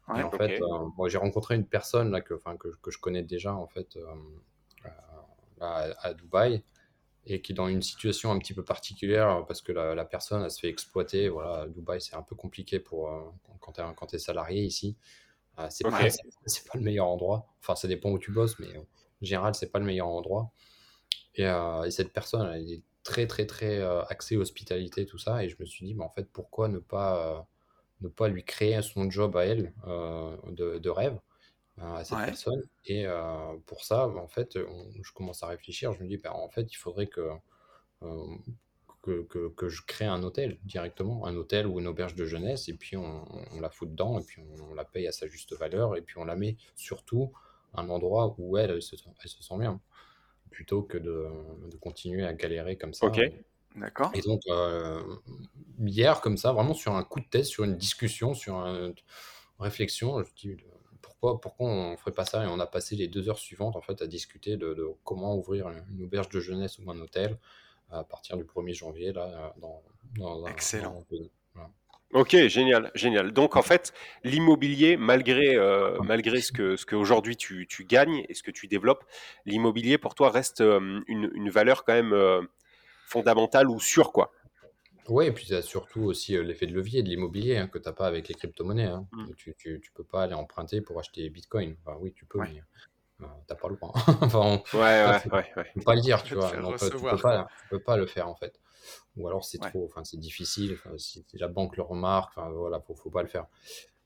en fait, moi, j'ai rencontré une personne là, que, que, que je connais déjà, en fait, à, Dubaï et qui est dans une situation un petit peu particulière parce que la, personne elle se fait exploiter. Voilà, à Dubaï, c'est un peu compliqué pour euh, quand tu es, salarié ici. Euh, c'est pas, pas, le meilleur endroit. Enfin, ça dépend où tu bosses, mais en général, c'est pas le meilleur endroit. Et, euh, cette personne, elle est très, très, très axée hospitalité, tout ça. Et je me suis dit, mais en fait, pourquoi ne pas, ne pas lui créer son job à elle de, de, rêve à cette personne. Et pour ça, en fait, je commence à réfléchir. Je me dis, bah, en fait, il faudrait que, que, que, je crée un hôtel directement, un hôtel ou une auberge de jeunesse, et puis on, la fout dedans, et puis on, la paye à sa juste valeur, et puis on la met surtout à un endroit où elle, elle, se, elle se sent bien, plutôt que de, de, continuer à galérer comme ça. Ok. D'accord. Et donc, hier, comme ça, vraiment sur un coup de tête, sur une discussion, sur une réflexion, je dis, pourquoi, on ne ferait pas ça? Et on a passé les deux heures suivantes en fait à discuter de, comment ouvrir une auberge de jeunesse ou un hôtel à partir du 1er janvier là, dans, Excellent. Ok, génial, génial. Donc en fait, l'immobilier, malgré, euh, malgré ce que ce qu'aujourd'hui tu, tu, gagnes et ce que tu développes, l'immobilier pour toi reste euh, une, une, valeur quand même euh, fondamentale ou sûre quoi. Oui, et puis il y a surtout aussi l'effet de levier de l'immobilier hein, que tu n'as pas avec les crypto-monnaies. Hein. Mmh. Tu, tu, peux pas aller emprunter pour acheter des bitcoins. Enfin, oui, tu peux, mais tu n'as pas le droit. enfin, Ouais, ouais, ouais, ouais. peux pas le dire, tu vois. tu peux pas, peux pas le faire en fait. Ou alors c'est trop, enfin c'est difficile. si la banque le remarque, enfin voilà, faut, faut pas le faire.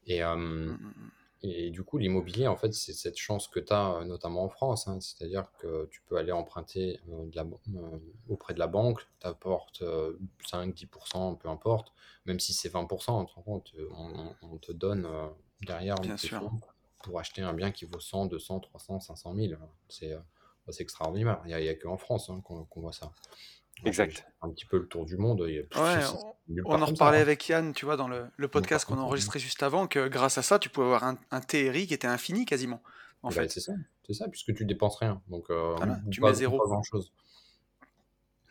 Et, mmh, mmh, et du coup, l'immobilier, en fait, c'est cette chance que tu as, euh, notamment en France. Hein. C'est-à-dire que tu peux aller emprunter euh, de la, euh, auprès de la banque, tu apportes 5-10%, peu importe, même si c'est 20%, on, on, te donne derrière Bien sûr. Pour acheter un bien qui vaut 100, 200, 300, 500 000. C'est extraordinaire. Il n'y a, qu'en France hein, qu'on voit ça. Exact. Un petit peu le tour du monde. on, en reparlait hein. avec Yann, tu vois, dans le, podcast qu'on a enregistré juste avant, que grâce à ça, tu pouvais avoir un, TRI qui était infini quasiment. En bah, fait. C'est ça, c'est ça, puisque tu dépenses rien. Donc, euh, tu mets zéro. grand chose.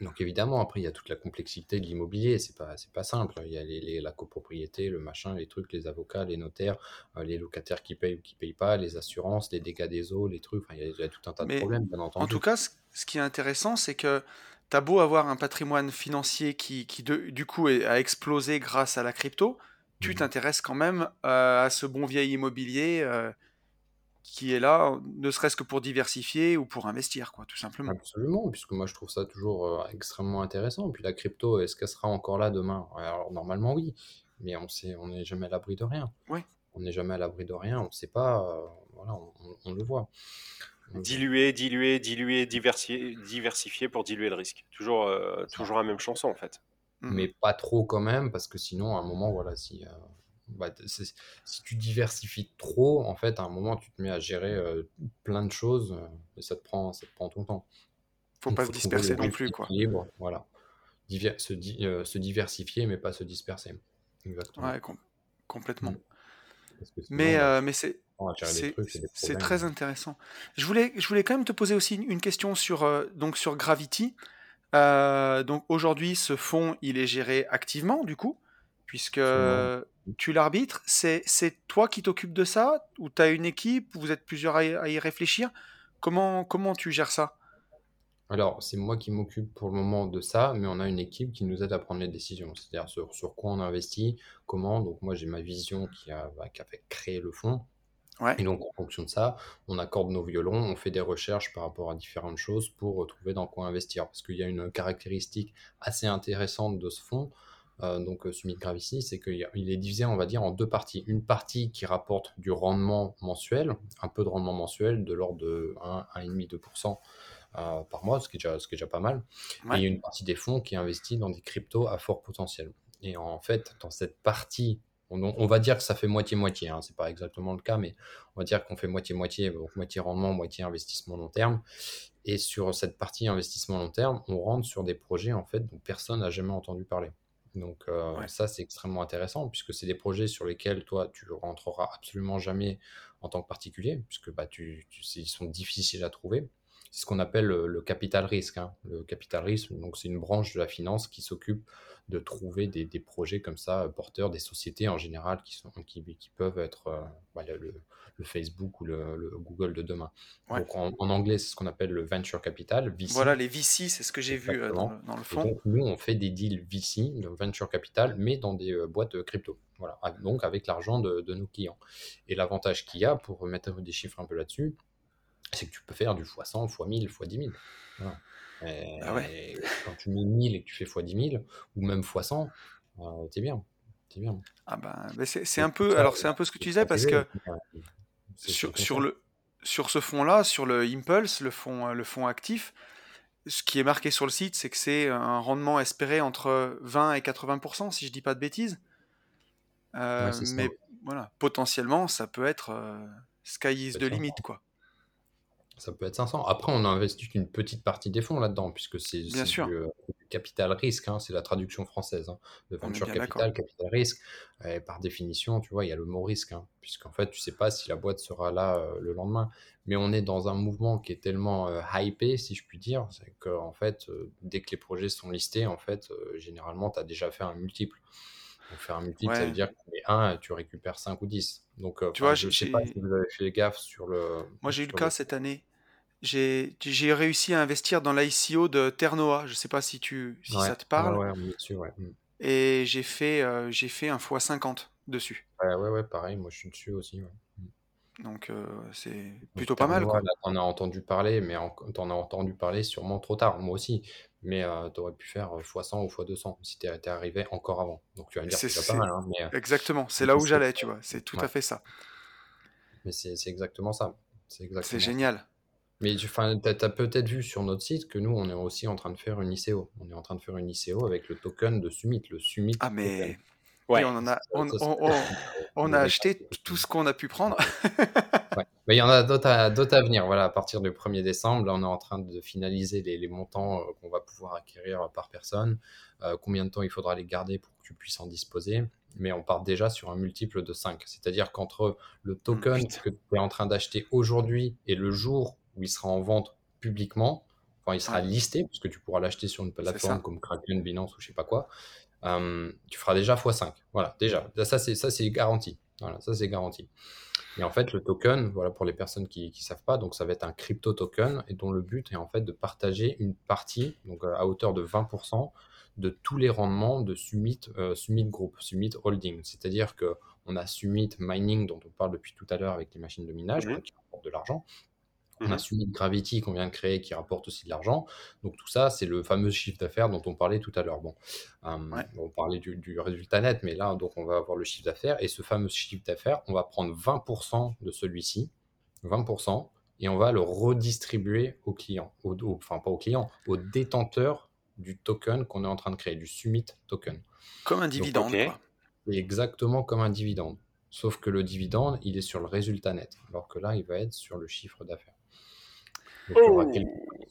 Donc évidemment, après, il y a toute la complexité de l'immobilier, c'est pas, c'est pas simple. Il y a les, la copropriété, le machin, les trucs, les avocats, les notaires, euh, les locataires qui payent ou qui payent pas, les assurances, les dégâts des eaux, les trucs, il y, a, tout un tas de problèmes, bien entendu. En tout cas, ce qui est intéressant, c'est que T'as beau avoir un patrimoine financier qui, qui du coup a explosé grâce à la crypto, tu mmh t'intéresses quand même euh, à ce bon vieil immobilier euh, qui est là, ne serait-ce que pour diversifier ou pour investir, quoi, tout simplement. Absolument, puisque moi je trouve ça toujours euh, extrêmement intéressant. Et puis la crypto, est-ce qu'elle sera encore là demain? Alors normalement oui, mais on sait, on n'est jamais à l'abri de rien. On n'est jamais à l'abri de rien, on ne sait pas, voilà, on, le voit. Diluer, diluer, diluer, diversifier, diversifier pour diluer le risque. Toujours, euh, toujours la même chanson en fait. Mmh. Mais pas trop quand même, parce que sinon, à un moment, voilà, si, euh, bah, si tu diversifies trop, en fait, à un moment, tu te mets à gérer euh, plein de choses et ça te prend, ça te prend ton temps. Faut pas se disperser non plus, quoi. voilà. se, se, diversifier, mais pas se disperser. Exactement. Ouais, complètement. Mmh. Mais, mais c'est c'est très intéressant. Je voulais, je voulais quand même te poser aussi une question sur, euh, donc sur Gravity. Euh, donc aujourd'hui, ce fonds, il est géré activement, du coup, puisque tu l'arbitres. C'est toi qui t'occupes de ça Ou tu as une équipe Vous êtes plusieurs à, y réfléchir? Comment, comment tu gères ça? Alors, c'est moi qui m'occupe pour le moment de ça, mais on a une équipe qui nous aide à prendre les décisions. C'est-à-dire sur, sur, quoi on investit, comment. Donc, moi, j'ai ma vision qui a, bah, qui a fait créer le fonds. Et donc, en fonction de ça, on accorde nos violons, on fait des recherches par rapport à différentes choses pour trouver dans quoi investir. Parce qu'il y a une caractéristique assez intéressante de ce fonds, euh, donc euh, Summit Gravici, c'est qu'il est divisé, on va dire, en deux parties. Une partie qui rapporte du rendement mensuel, un peu de rendement mensuel, de l'ordre de 1, 1,5-2% euh, par mois, ce qui, est déjà, ce qui est déjà pas mal. Et une partie des fonds qui investit dans des cryptos à fort potentiel. Et en fait, dans cette partie on, va dire que ça fait moitié-moitié, hein, c'est pas exactement le cas, mais on va dire qu'on fait moitié-moitié, moitié rendement, moitié investissement long terme. Et sur cette partie investissement long terme, on rentre sur des projets en fait dont personne n'a jamais entendu parler. Donc euh, ça, c'est extrêmement intéressant puisque c'est des projets sur lesquels toi, tu rentreras absolument jamais en tant que particulier, puisque bah, tu, ils sont difficiles à trouver. C'est ce qu'on appelle le, capital risque. Hein. Le capital risque, donc c'est une branche de la finance qui s'occupe de trouver des, projets comme ça, porteurs des sociétés en général qui, sont, qui, qui peuvent être euh, bah, le, Facebook ou le, Google de demain. Donc en, anglais, c'est ce qu'on appelle le venture capital. Voilà, les VC, c'est ce que j'ai vu euh, dans, le fond. Donc, nous, on fait des deals VC, le venture capital, mais dans des euh, boîtes crypto. Voilà, donc avec l'argent de, de, nos clients. Et l'avantage qu'il y a, pour mettre des chiffres un peu là-dessus, c'est que tu peux faire du x100, x1000, x10 000. Ah ouais. Quand tu mets 1000 et que tu fais x10 000, ou même x100, euh, t'es bien. Es bien. Ah ben, c'est un peu, alors c'est un peu ce que tu disais parce que sur, sur, le, sur ce fonds-là, sur le Impulse, le fonds, le fonds actif, ce qui est marqué sur le site, c'est que c'est un rendement espéré entre 20 et 80%, si je dis pas de bêtises. Euh, mais voilà, potentiellement, ça peut être euh, sky is the limit, quoi ça peut être 500. Après, on a investi une petite partie des fonds là-dedans, puisque c'est du, euh, capital risque, hein, c'est la traduction française. Hein. Le venture capital, capital risque. par définition, tu vois, il y a le mot risque, hein, puisqu'en fait, tu sais pas si la boîte sera là euh, le lendemain. Mais on est dans un mouvement qui est tellement euh, hypé, si je puis dire, c'est qu'en fait, dès que les projets sont listés, en fait, généralement, tu as déjà fait un multiple. Donc, faire un multiple, ça veut dire que tu 1, tu récupères 5 ou 10. Donc, tu vois, je ne sais pas si vous avez fait gaffe sur le. Moi, j'ai eu le cas cette année j'ai réussi à investir dans l'ICO de Ternoa. Je ne sais pas si, tu, si ça te parle. Ouais, ouais, mm. Et j'ai fait, euh, fait un x50 dessus. Ouais, ouais, pareil, moi je suis dessus aussi. Mm. Donc euh, c'est plutôt pas mal. On a entendu parler, mais t'en as entendu parler sûrement trop tard, moi aussi. Mais euh, tu aurais pu faire x100 ou x200 si tu étais arrivé encore avant. Donc tu vas me dire que c'est pas mal. Hein, mais, Exactement, c'est là où j'allais, tu vois. C'est tout à fait ça. Mais c'est exactement ça. C'est génial. Mais tu as, peut-être vu sur notre site que nous, on est aussi en train de faire une ICO. On est en train de faire une ICO avec le token de Summit, le Summit. Ah, mais. Ouais. on, a, on, a acheté tout ce qu'on a pu prendre. Mais il y en a d'autres à, à, venir. Voilà, à partir du 1er décembre, là, on est en train de finaliser les, montants euh, qu'on va pouvoir acquérir par personne. Euh, combien de temps il faudra les garder pour que tu puisses en disposer. Mais on part déjà sur un multiple de 5. C'est-à-dire qu'entre le token que tu es en train d'acheter aujourd'hui et le jour où il sera en vente publiquement. Enfin, il sera listé, puisque tu pourras l'acheter sur une plateforme comme Kraken, Binance ou je sais pas quoi. Euh, tu feras déjà x5. Voilà, déjà. Ça, c'est, ça, c'est garanti. Voilà, ça, c'est garanti. Et en fait, le token, voilà, pour les personnes qui ne savent pas, donc ça va être un crypto token et dont le but est en fait de partager une partie, donc à hauteur de 20%, de tous les rendements de Summit, euh, Summit Group, Summit Holding. C'est-à-dire que on a Summit Mining, dont on parle depuis tout à l'heure avec les machines de minage, mmh qui rapportent de l'argent. On a Summit Gravity qu'on vient de créer qui rapporte aussi de l'argent. Donc tout ça, c'est le fameux chiffre d'affaires dont on parlait tout à l'heure. Bon, on parlait du, résultat net, mais là, donc on va avoir le chiffre d'affaires. Et ce fameux chiffre d'affaires, on va prendre 20% de celui-ci, 20%, et on va le redistribuer aux clients, enfin pas aux clients, aux détenteurs du token qu'on est en train de créer, du Summit token. Comme un dividende. Exactement comme un dividende. Sauf que le dividende, il est sur le résultat net, alors que là, il va être sur le chiffre d'affaires. Oh.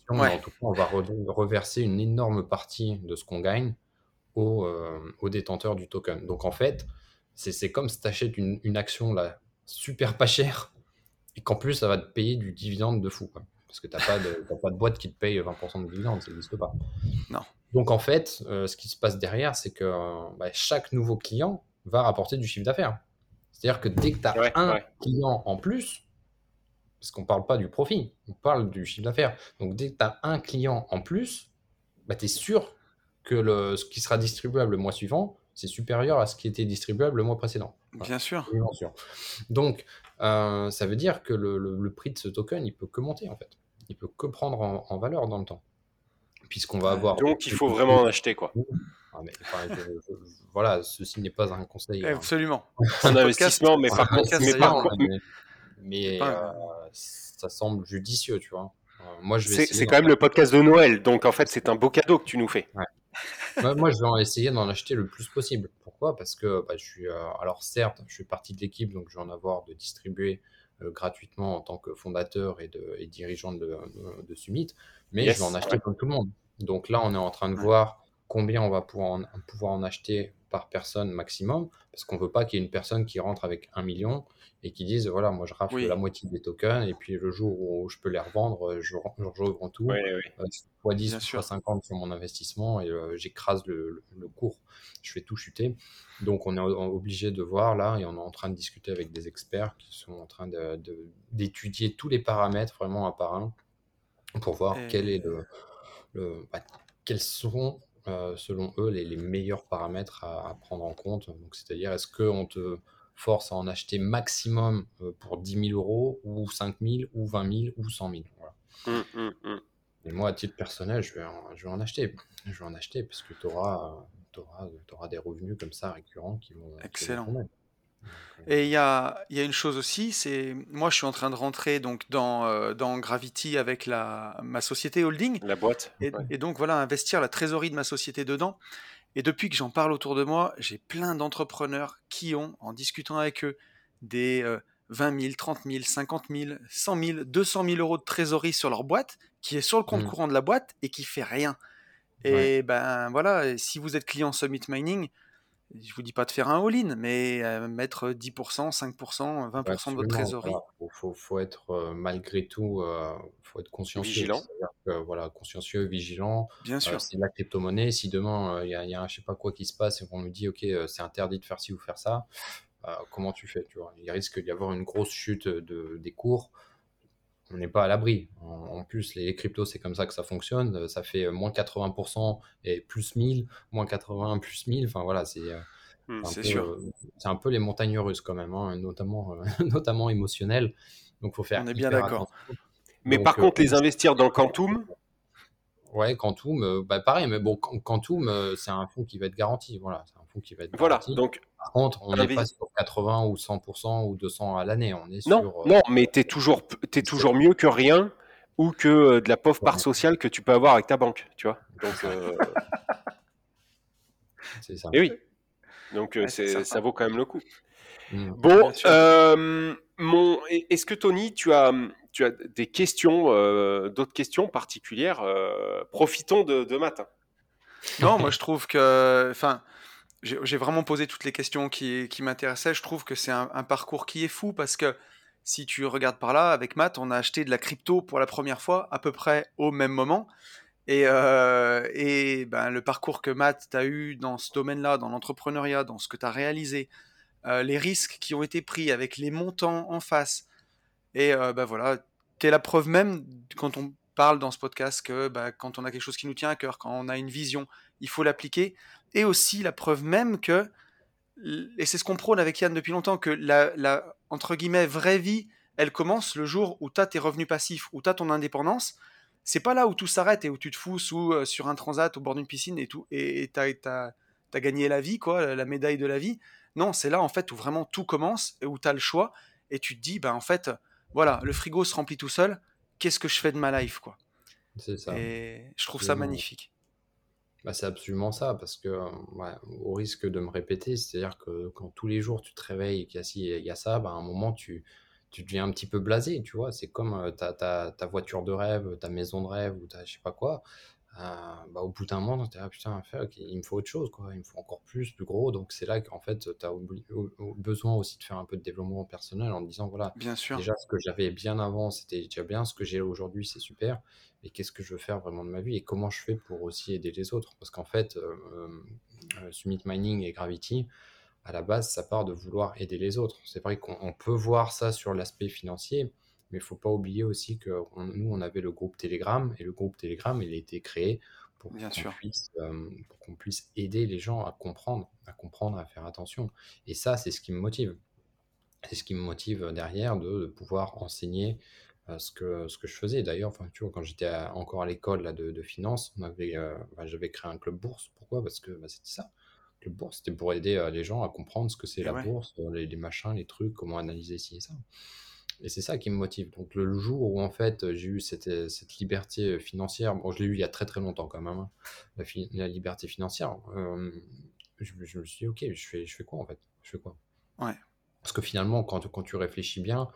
En tout cas, on va reverser une énorme partie de ce qu'on gagne aux, euh, détenteurs du token. Donc en fait, c'est comme si tu achètes une, action là, super pas chère et qu'en plus, ça va te payer du dividende de fou. Parce que tu n'as pas, de, pas de boîte qui te paye 20% de dividende, ça n'existe pas. Non. Donc en fait, euh, ce qui se passe derrière, c'est que bah, chaque nouveau client va rapporter du chiffre d'affaires. C'est-à-dire que dès que tu as un client en plus, parce qu'on ne parle pas du profit, on parle du chiffre d'affaires. Donc dès que tu as un client en plus, bah, tu es sûr que le, ce qui sera distribuable le mois suivant, c'est supérieur à ce qui était distribuable le mois précédent. Bien sûr. Donc, euh, ça veut dire que le, prix de ce token, il peut que monter en fait. Il peut que prendre en, valeur dans le temps. Puisqu'on va avoir. Donc, il faut vraiment en acheter quoi. Ah, voilà, ceci n'est pas un conseil. Hein. Absolument. un investissement, mais par contre, mais, euh, ça semble judicieux, tu vois. Euh, moi, je C'est quand même le podcast de Noël, donc en fait, c'est un beau cadeau que tu nous fais. moi, je vais essayer d'en acheter le plus possible. Pour Pourquoi? Parce que bah, je suis, alors certes, je suis partie de l'équipe, donc je vais en avoir de distribuer gratuitement en tant que fondateur et, de, et dirigeant de, de, Summit, mais je vais en acheter comme tout le monde. Donc là, on est en train de voir combien on va pouvoir en, pouvoir en acheter par personne maximum, parce qu'on ne veut pas qu'il y ait une personne qui rentre avec un million et qui dise voilà, moi je rafle la moitié des tokens, et puis le jour où je peux les revendre, je, je revends tout, soit 10, soit 50 sur mon investissement, et euh, j'écrase le, cours, je fais tout chuter. Donc on est obligé de voir là, et on est en train de discuter avec des experts qui sont en train d'étudier tous les paramètres vraiment un par un pour voir quel est le, le bah, quels seront euh, selon eux, les, meilleurs paramètres à, prendre en compte. Donc, c'est-à-dire, est-ce qu'on te force à en acheter maximum euh, pour 10 000 euros, ou 5 000, ou 20 000, ou 100 000 voilà. Mmh, mmh, mmh. Et moi, à titre personnel, je vais en, je vais en acheter. Je vais en acheter parce que tu auras, auras, des revenus comme ça récurrents qui vont. Excellent. Et il y a, y a une chose aussi, c'est moi je suis en train de rentrer donc dans, euh, dans Gravity avec la, ma société holding. La boîte. Et, donc voilà, investir la trésorerie de ma société dedans. Et depuis que j'en parle autour de moi, j'ai plein d'entrepreneurs qui ont, en discutant avec eux, des 20 000, 30 000, 50 000, 100 000, 200 000 euros de trésorerie sur leur boîte, qui est sur le compte mmh. courant de la boîte et qui fait rien. Et ben voilà, si vous êtes client Summit Mining, je vous dis pas de faire un all-in, mais euh, mettre 10%, 5%, 20% de votre trésorerie. Il faut, être euh, malgré tout, euh, faut être consciencieux. Vigilant. voilà, consciencieux, vigilant. Bien sûr. c'est la crypto-monnaie. Si demain, il y, a, y a je sais pas quoi qui se passe et qu'on nous dit, OK, c'est interdit de faire ci ou faire ça, comment tu fais tu vois? Il risque d'y avoir une grosse chute de, des cours on n'est pas à l'abri. En, plus, les cryptos, c'est comme ça que ça fonctionne. Euh, ça fait euh, moins 80% et plus 1000, moins 80, plus 1000. Enfin voilà, c'est euh, mmh, sûr. c'est un peu les montagnes russes quand même, hein, notamment, notamment émotionnelles. Donc, faut faire. On est bien d'accord. Mais par contre, les investir dans Quantum, Ouais, Quantum, bah pareil, mais bon, Quantum, c'est un fonds qui va être garanti. Voilà, qui va être Voilà, donc par contre, on n'est pas sur 80 ou 100% ou 200 à l'année. On est non, sur. Euh, non, mais tu es toujours, es toujours mieux que rien ou que euh, de la pauvre part sociale que tu peux avoir avec ta banque, tu vois. Donc, euh, c'est ça. Et oui. Donc, c'est, ça vaut quand même le coup. Mmh. Bon, mon, est-ce que Tony, tu as, tu as des questions, d'autres questions particulières Profitons de, de matin. Non, moi je trouve que, enfin, j'ai vraiment posé toutes les questions qui, m'intéressaient. Je trouve que c'est un, parcours qui est fou parce que si tu regardes par là, avec Matt, on a acheté de la crypto pour la première fois à peu près au même moment. Et, euh, et ben, le parcours que Matt a eu dans ce domaine-là, dans l'entrepreneuriat, dans ce que tu as réalisé, euh, les risques qui ont été pris avec les montants en face. Et euh, ben voilà, tu es la preuve même quand on parle dans ce podcast que ben, quand on a quelque chose qui nous tient à cœur, quand on a une vision, il faut l'appliquer et aussi la preuve même que, et c'est ce qu'on prône avec Yann depuis longtemps, que la, la, entre guillemets, vraie vie, elle commence le jour où tu as tes revenus passifs, où tu as ton indépendance. C'est pas là où tout s'arrête et où tu te fous sous, euh, sur un transat au bord d'une piscine et tout, et tu as, gagné la vie, quoi, la médaille de la vie. Non, c'est là en fait où vraiment tout commence et où tu as le choix et tu te dis, ben en fait, voilà, le frigo se remplit tout seul, qu'est-ce que je fais de ma life, quoi? C'est ça. Et je trouve ça magnifique. Bah, c'est absolument ça, parce que, au risque de me répéter, c'est-à-dire que quand tous les jours tu te réveilles et qu'il y a ci il y a ça, bah, à un moment tu tu deviens un petit peu blasé, tu vois? C'est comme, ta ta voiture de rêve, ta maison de rêve ou ta je sais pas quoi, bah, au bout d'un moment tu «Ah putain, il me faut autre chose, quoi, il me faut encore plus, plus gros». Donc c'est là qu'en fait, tu as besoin aussi de faire un peu de développement personnel en disant: «Voilà, Bien sûr. déjà ce que j'avais bien avant, c'était déjà bien, ce que j'ai aujourd'hui, c'est super et qu'est-ce que je veux faire vraiment de ma vie et comment je fais pour aussi aider les autres. Parce qu'en fait, euh, euh, Summit Mining et Gravity, à la base, ça part de vouloir aider les autres. C'est vrai qu'on peut voir ça sur l'aspect financier, mais il faut pas oublier aussi que nous, on avait le groupe Telegram, et le groupe Telegram, il a été créé pour qu'on puisse, euh, qu'on puisse aider les gens à comprendre, à comprendre, à faire attention. Et ça, c'est ce qui me motive. C'est ce qui me motive derrière de pouvoir enseigner ce, que, ce que je faisais. D'ailleurs, enfin, tu vois, quand j'étais encore à l'école là, de, de finance, on avait, euh, bah, j'avais créé un club bourse. Pourquoi? Parce que bah, c'était ça. Le club bourse, c'était pour aider euh, les gens à comprendre ce que c'est la bourse, euh, les, machins, les trucs, comment analyser ci et ça. Et c'est ça qui me motive. Donc le, jour où en fait j'ai eu cette, cette, liberté financière, bon je l'ai eu il y a très très longtemps quand même, hein, la, la, liberté financière, je, je me suis dit, ok, je fais, je fais quoi en fait? Je fais quoi? Ouais. Parce que finalement, quand, quand tu réfléchis bien,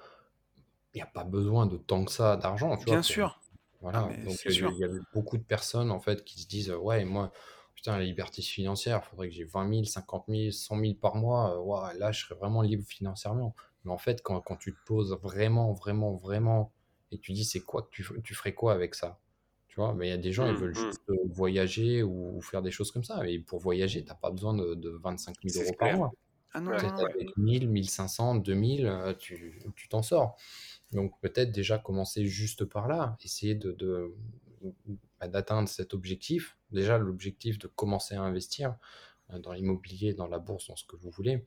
il n'y a pas besoin de tant que ça d'argent, tu vois, Bien pour, sûr. voilà. mais Donc, c'est il y a sûr. il y a beaucoup de personnes, en fait, qui se disent, euh, ouais, moi, putain, la liberté financière, il faudrait que j'ai 20 000, 50 000, 100 000 par mois, euh, ouah, là, je serais vraiment libre financièrement. Mais en fait, quand, quand tu te poses vraiment, vraiment, vraiment, et tu dis, c'est quoi que tu, f- tu ferais quoi avec ça? Tu vois, mais il y a des gens, ils Hum, veulent hum, juste euh, voyager ou, ou faire des choses comme ça. Et pour voyager, t'as pas besoin de, de 25 000 c'est euros par clair. mois. Ah non, Peut-être non, non. ouais. avec 1000, 1500, 2000, euh, tu tu t'en sors. Donc peut-être déjà commencer juste par là, essayer de, de- bah, d'atteindre cet objectif. Déjà l'objectif de commencer à investir euh, dans l'immobilier, dans la bourse, dans ce que vous voulez,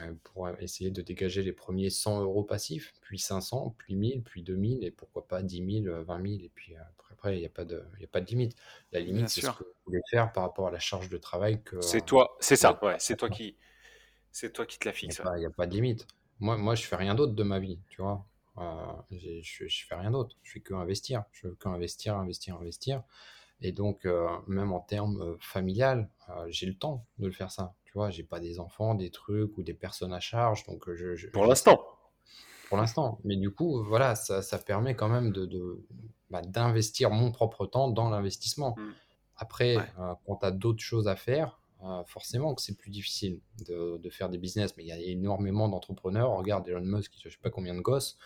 euh, pour essayer de dégager les premiers 100 euros passifs, puis 500, puis 1000, puis 2000, et pourquoi pas 10 000, euh, 20 000, et puis euh, après, après, il n'y a pas de, il y a pas de limite. La Bien limite, c'est ce que vous voulez faire par rapport à la charge de travail que, C'est toi, c'est ça, ouais, c'est toi qui, c'est toi qui te la Il n'y a pas, il y a pas de limite. Moi, moi, je fais rien d'autre de ma vie, tu vois. Euh, je, je fais rien d'autre. Je fais que investir. Je fais que investir, investir, investir. Et donc, euh, même en termes euh, familial, euh, j'ai le temps de le faire ça. Tu vois, j'ai pas des enfants, des trucs ou des personnes à charge. Donc, euh, je, je- Pour l'instant. pour l'instant. Mais du coup, voilà, ça, ça permet quand même de, bah, d'investir mon propre temps dans l'investissement. Hum. Après, Ouais. quand tu as d'autres choses à faire, euh, forcément que c'est plus difficile de, de faire des business. Mais il y a énormément d'entrepreneurs. Regarde Elon Musk, je sais pas combien de gosses.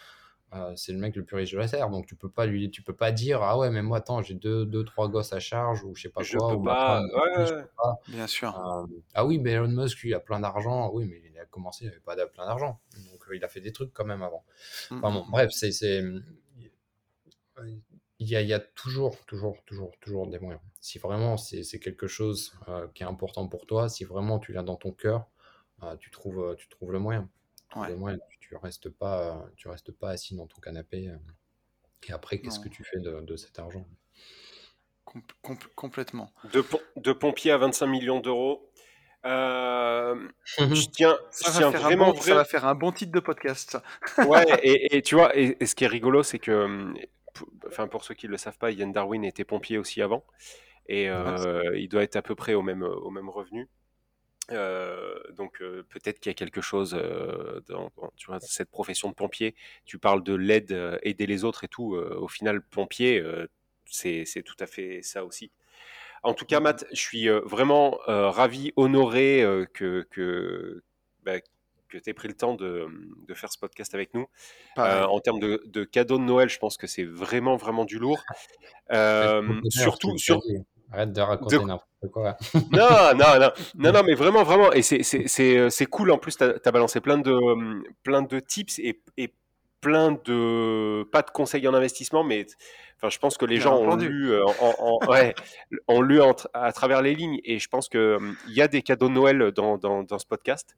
euh, c'est le mec le plus riche de la Terre. Donc tu peux pas lui, tu peux pas dire ah ouais mais moi attends j'ai deux, deux trois gosses à charge ou je sais pas Je quoi peux ou pas. Ouais, je peux pas. Bien sûr. Euh, ah oui mais Elon Musk lui il a plein d'argent. Oui mais il a commencé il avait pas plein d'argent. Donc euh, il a fait des trucs quand même avant. Mm, Enfin bon bref c'est c'est il y a, il y a toujours, toujours, toujours, toujours des moyens. Si vraiment c'est c'est quelque chose euh, qui est important pour toi, si vraiment tu l'as dans ton cœur, euh, tu trouves, euh, tu trouves le moyen. Ouais. le moyen. Tu, tu restes pas, tu restes pas assis dans ton canapé. euh, et après, qu'est-ce que tu fais de, de cet argent? Com- com- complètement. De, de pompier à 25 millions d'euros. Euh, je tiens, je Ça tiens vraiment bon, ça vrai. va faire un bon titre de podcast. Ouais, et, et tu vois, et, et ce qui est rigolo, c'est que, hum, enfin, pour ceux qui ne le savent pas, Ian Darwin était pompier aussi avant, et Ah, euh, il doit être à peu près au même, au même revenu. Euh, donc euh, peut-être qu'il y a quelque chose dans, dans, tu vois, cette profession de pompier. Tu parles de l'aide, aider les autres et tout. au final, pompier, c'est tout à fait ça aussi. En tout cas, Mm, mm. Matt, je suis vraiment ravi, honoré que, que, bah, que tu aies pris le temps de, de faire ce podcast avec nous. Euh, en termes de, de cadeaux de Noël, je pense que c'est vraiment, vraiment du lourd. Euh, surtout, sur, tu. Arrête de de, raconter n'importe quoi. non, non, non, non, non, mais vraiment, vraiment, et c'est, euh, cool. En plus, t'as, as balancé plein de, hum, plein de tips et, et plein de, pas de conseils en investissement, mais, enfin, je pense que les Bien gens ont lu, euh, en, en- ouais, ont lu en à travers les lignes, et je pense que hum, il y a des cadeaux de Noël dans, dans, dans ce podcast.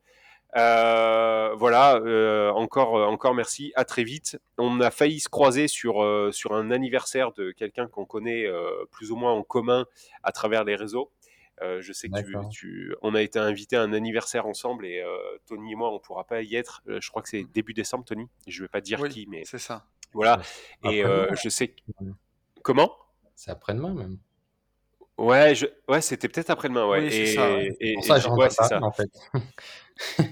Euh, voilà, euh, encore, euh, encore merci. À très vite. On a failli se croiser sur, euh, sur un anniversaire de quelqu'un qu'on connaît euh, plus ou moins en commun à travers les réseaux. Euh, je sais que tu, on a été invité à un anniversaire ensemble et euh, Tony et moi, on pourra pas y être. Euh, je crois que c'est début décembre, Tony. Je vais pas dire Oui, qui, mais c'est ça. voilà. Et euh, je sais comment? C'est après-demain même. Ouais, je... ouais, c'était peut-être après-demain, ouais. Oui, c'est Et, ça. ouais. et, Pour et ça, je ouais, ça. En fait.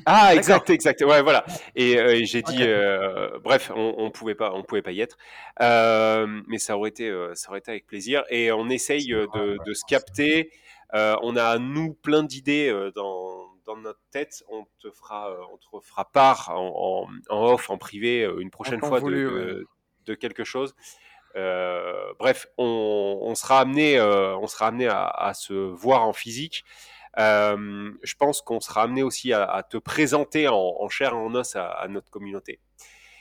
Ah, exact, exact. Ouais, voilà. Et, euh, et j'ai dit, euh, bref, on, on pouvait pas, on pouvait pas y être, Euh, mais ça aurait été, euh, ça aurait été avec plaisir. Et on essaye de, se capter. Euh, on a nous plein d'idées euh, dans, dans notre tête. On te fera, euh, on te fera part en, en, en off, en privé, une prochaine fois de, voulu, ouais. de, de quelque chose. Euh, bref, on, on sera amené, euh, on sera amené à, à se voir en physique. Euh, je pense qu'on sera amené aussi à, à te présenter en, en chair et en os à, à notre communauté.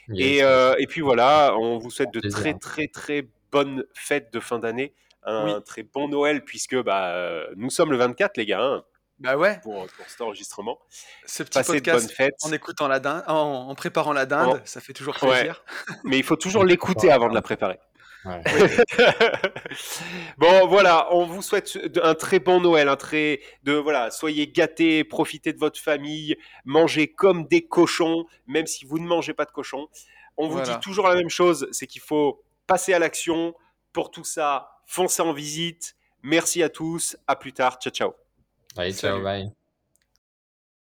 Yes, Et, euh, puis voilà, on vous souhaite de Plaisir. très très très bonnes fêtes de fin d'année, un Oui. très bon Noël puisque bah, nous sommes le 24 les gars hein, Bah ouais, pour, pour cet enregistrement. ce petit Passez de bonnes podcast fêtes. en écoutant la dinde, en, en préparant la En- dinde, ça fait toujours Ouais, plaisir. mais il faut toujours l'écouter avant de la préparer. Ouais. bon, voilà, on vous souhaite un très bon Noël, un très de voilà, soyez gâtés, profitez de votre famille, mangez comme des cochons, même si vous ne mangez pas de cochons. On vous Voilà. dit toujours la même chose, c'est qu'il faut passer à l'action. Pour tout ça, foncez en visite. Merci à tous, à plus tard, ciao ciao. Allez, ciao, bye.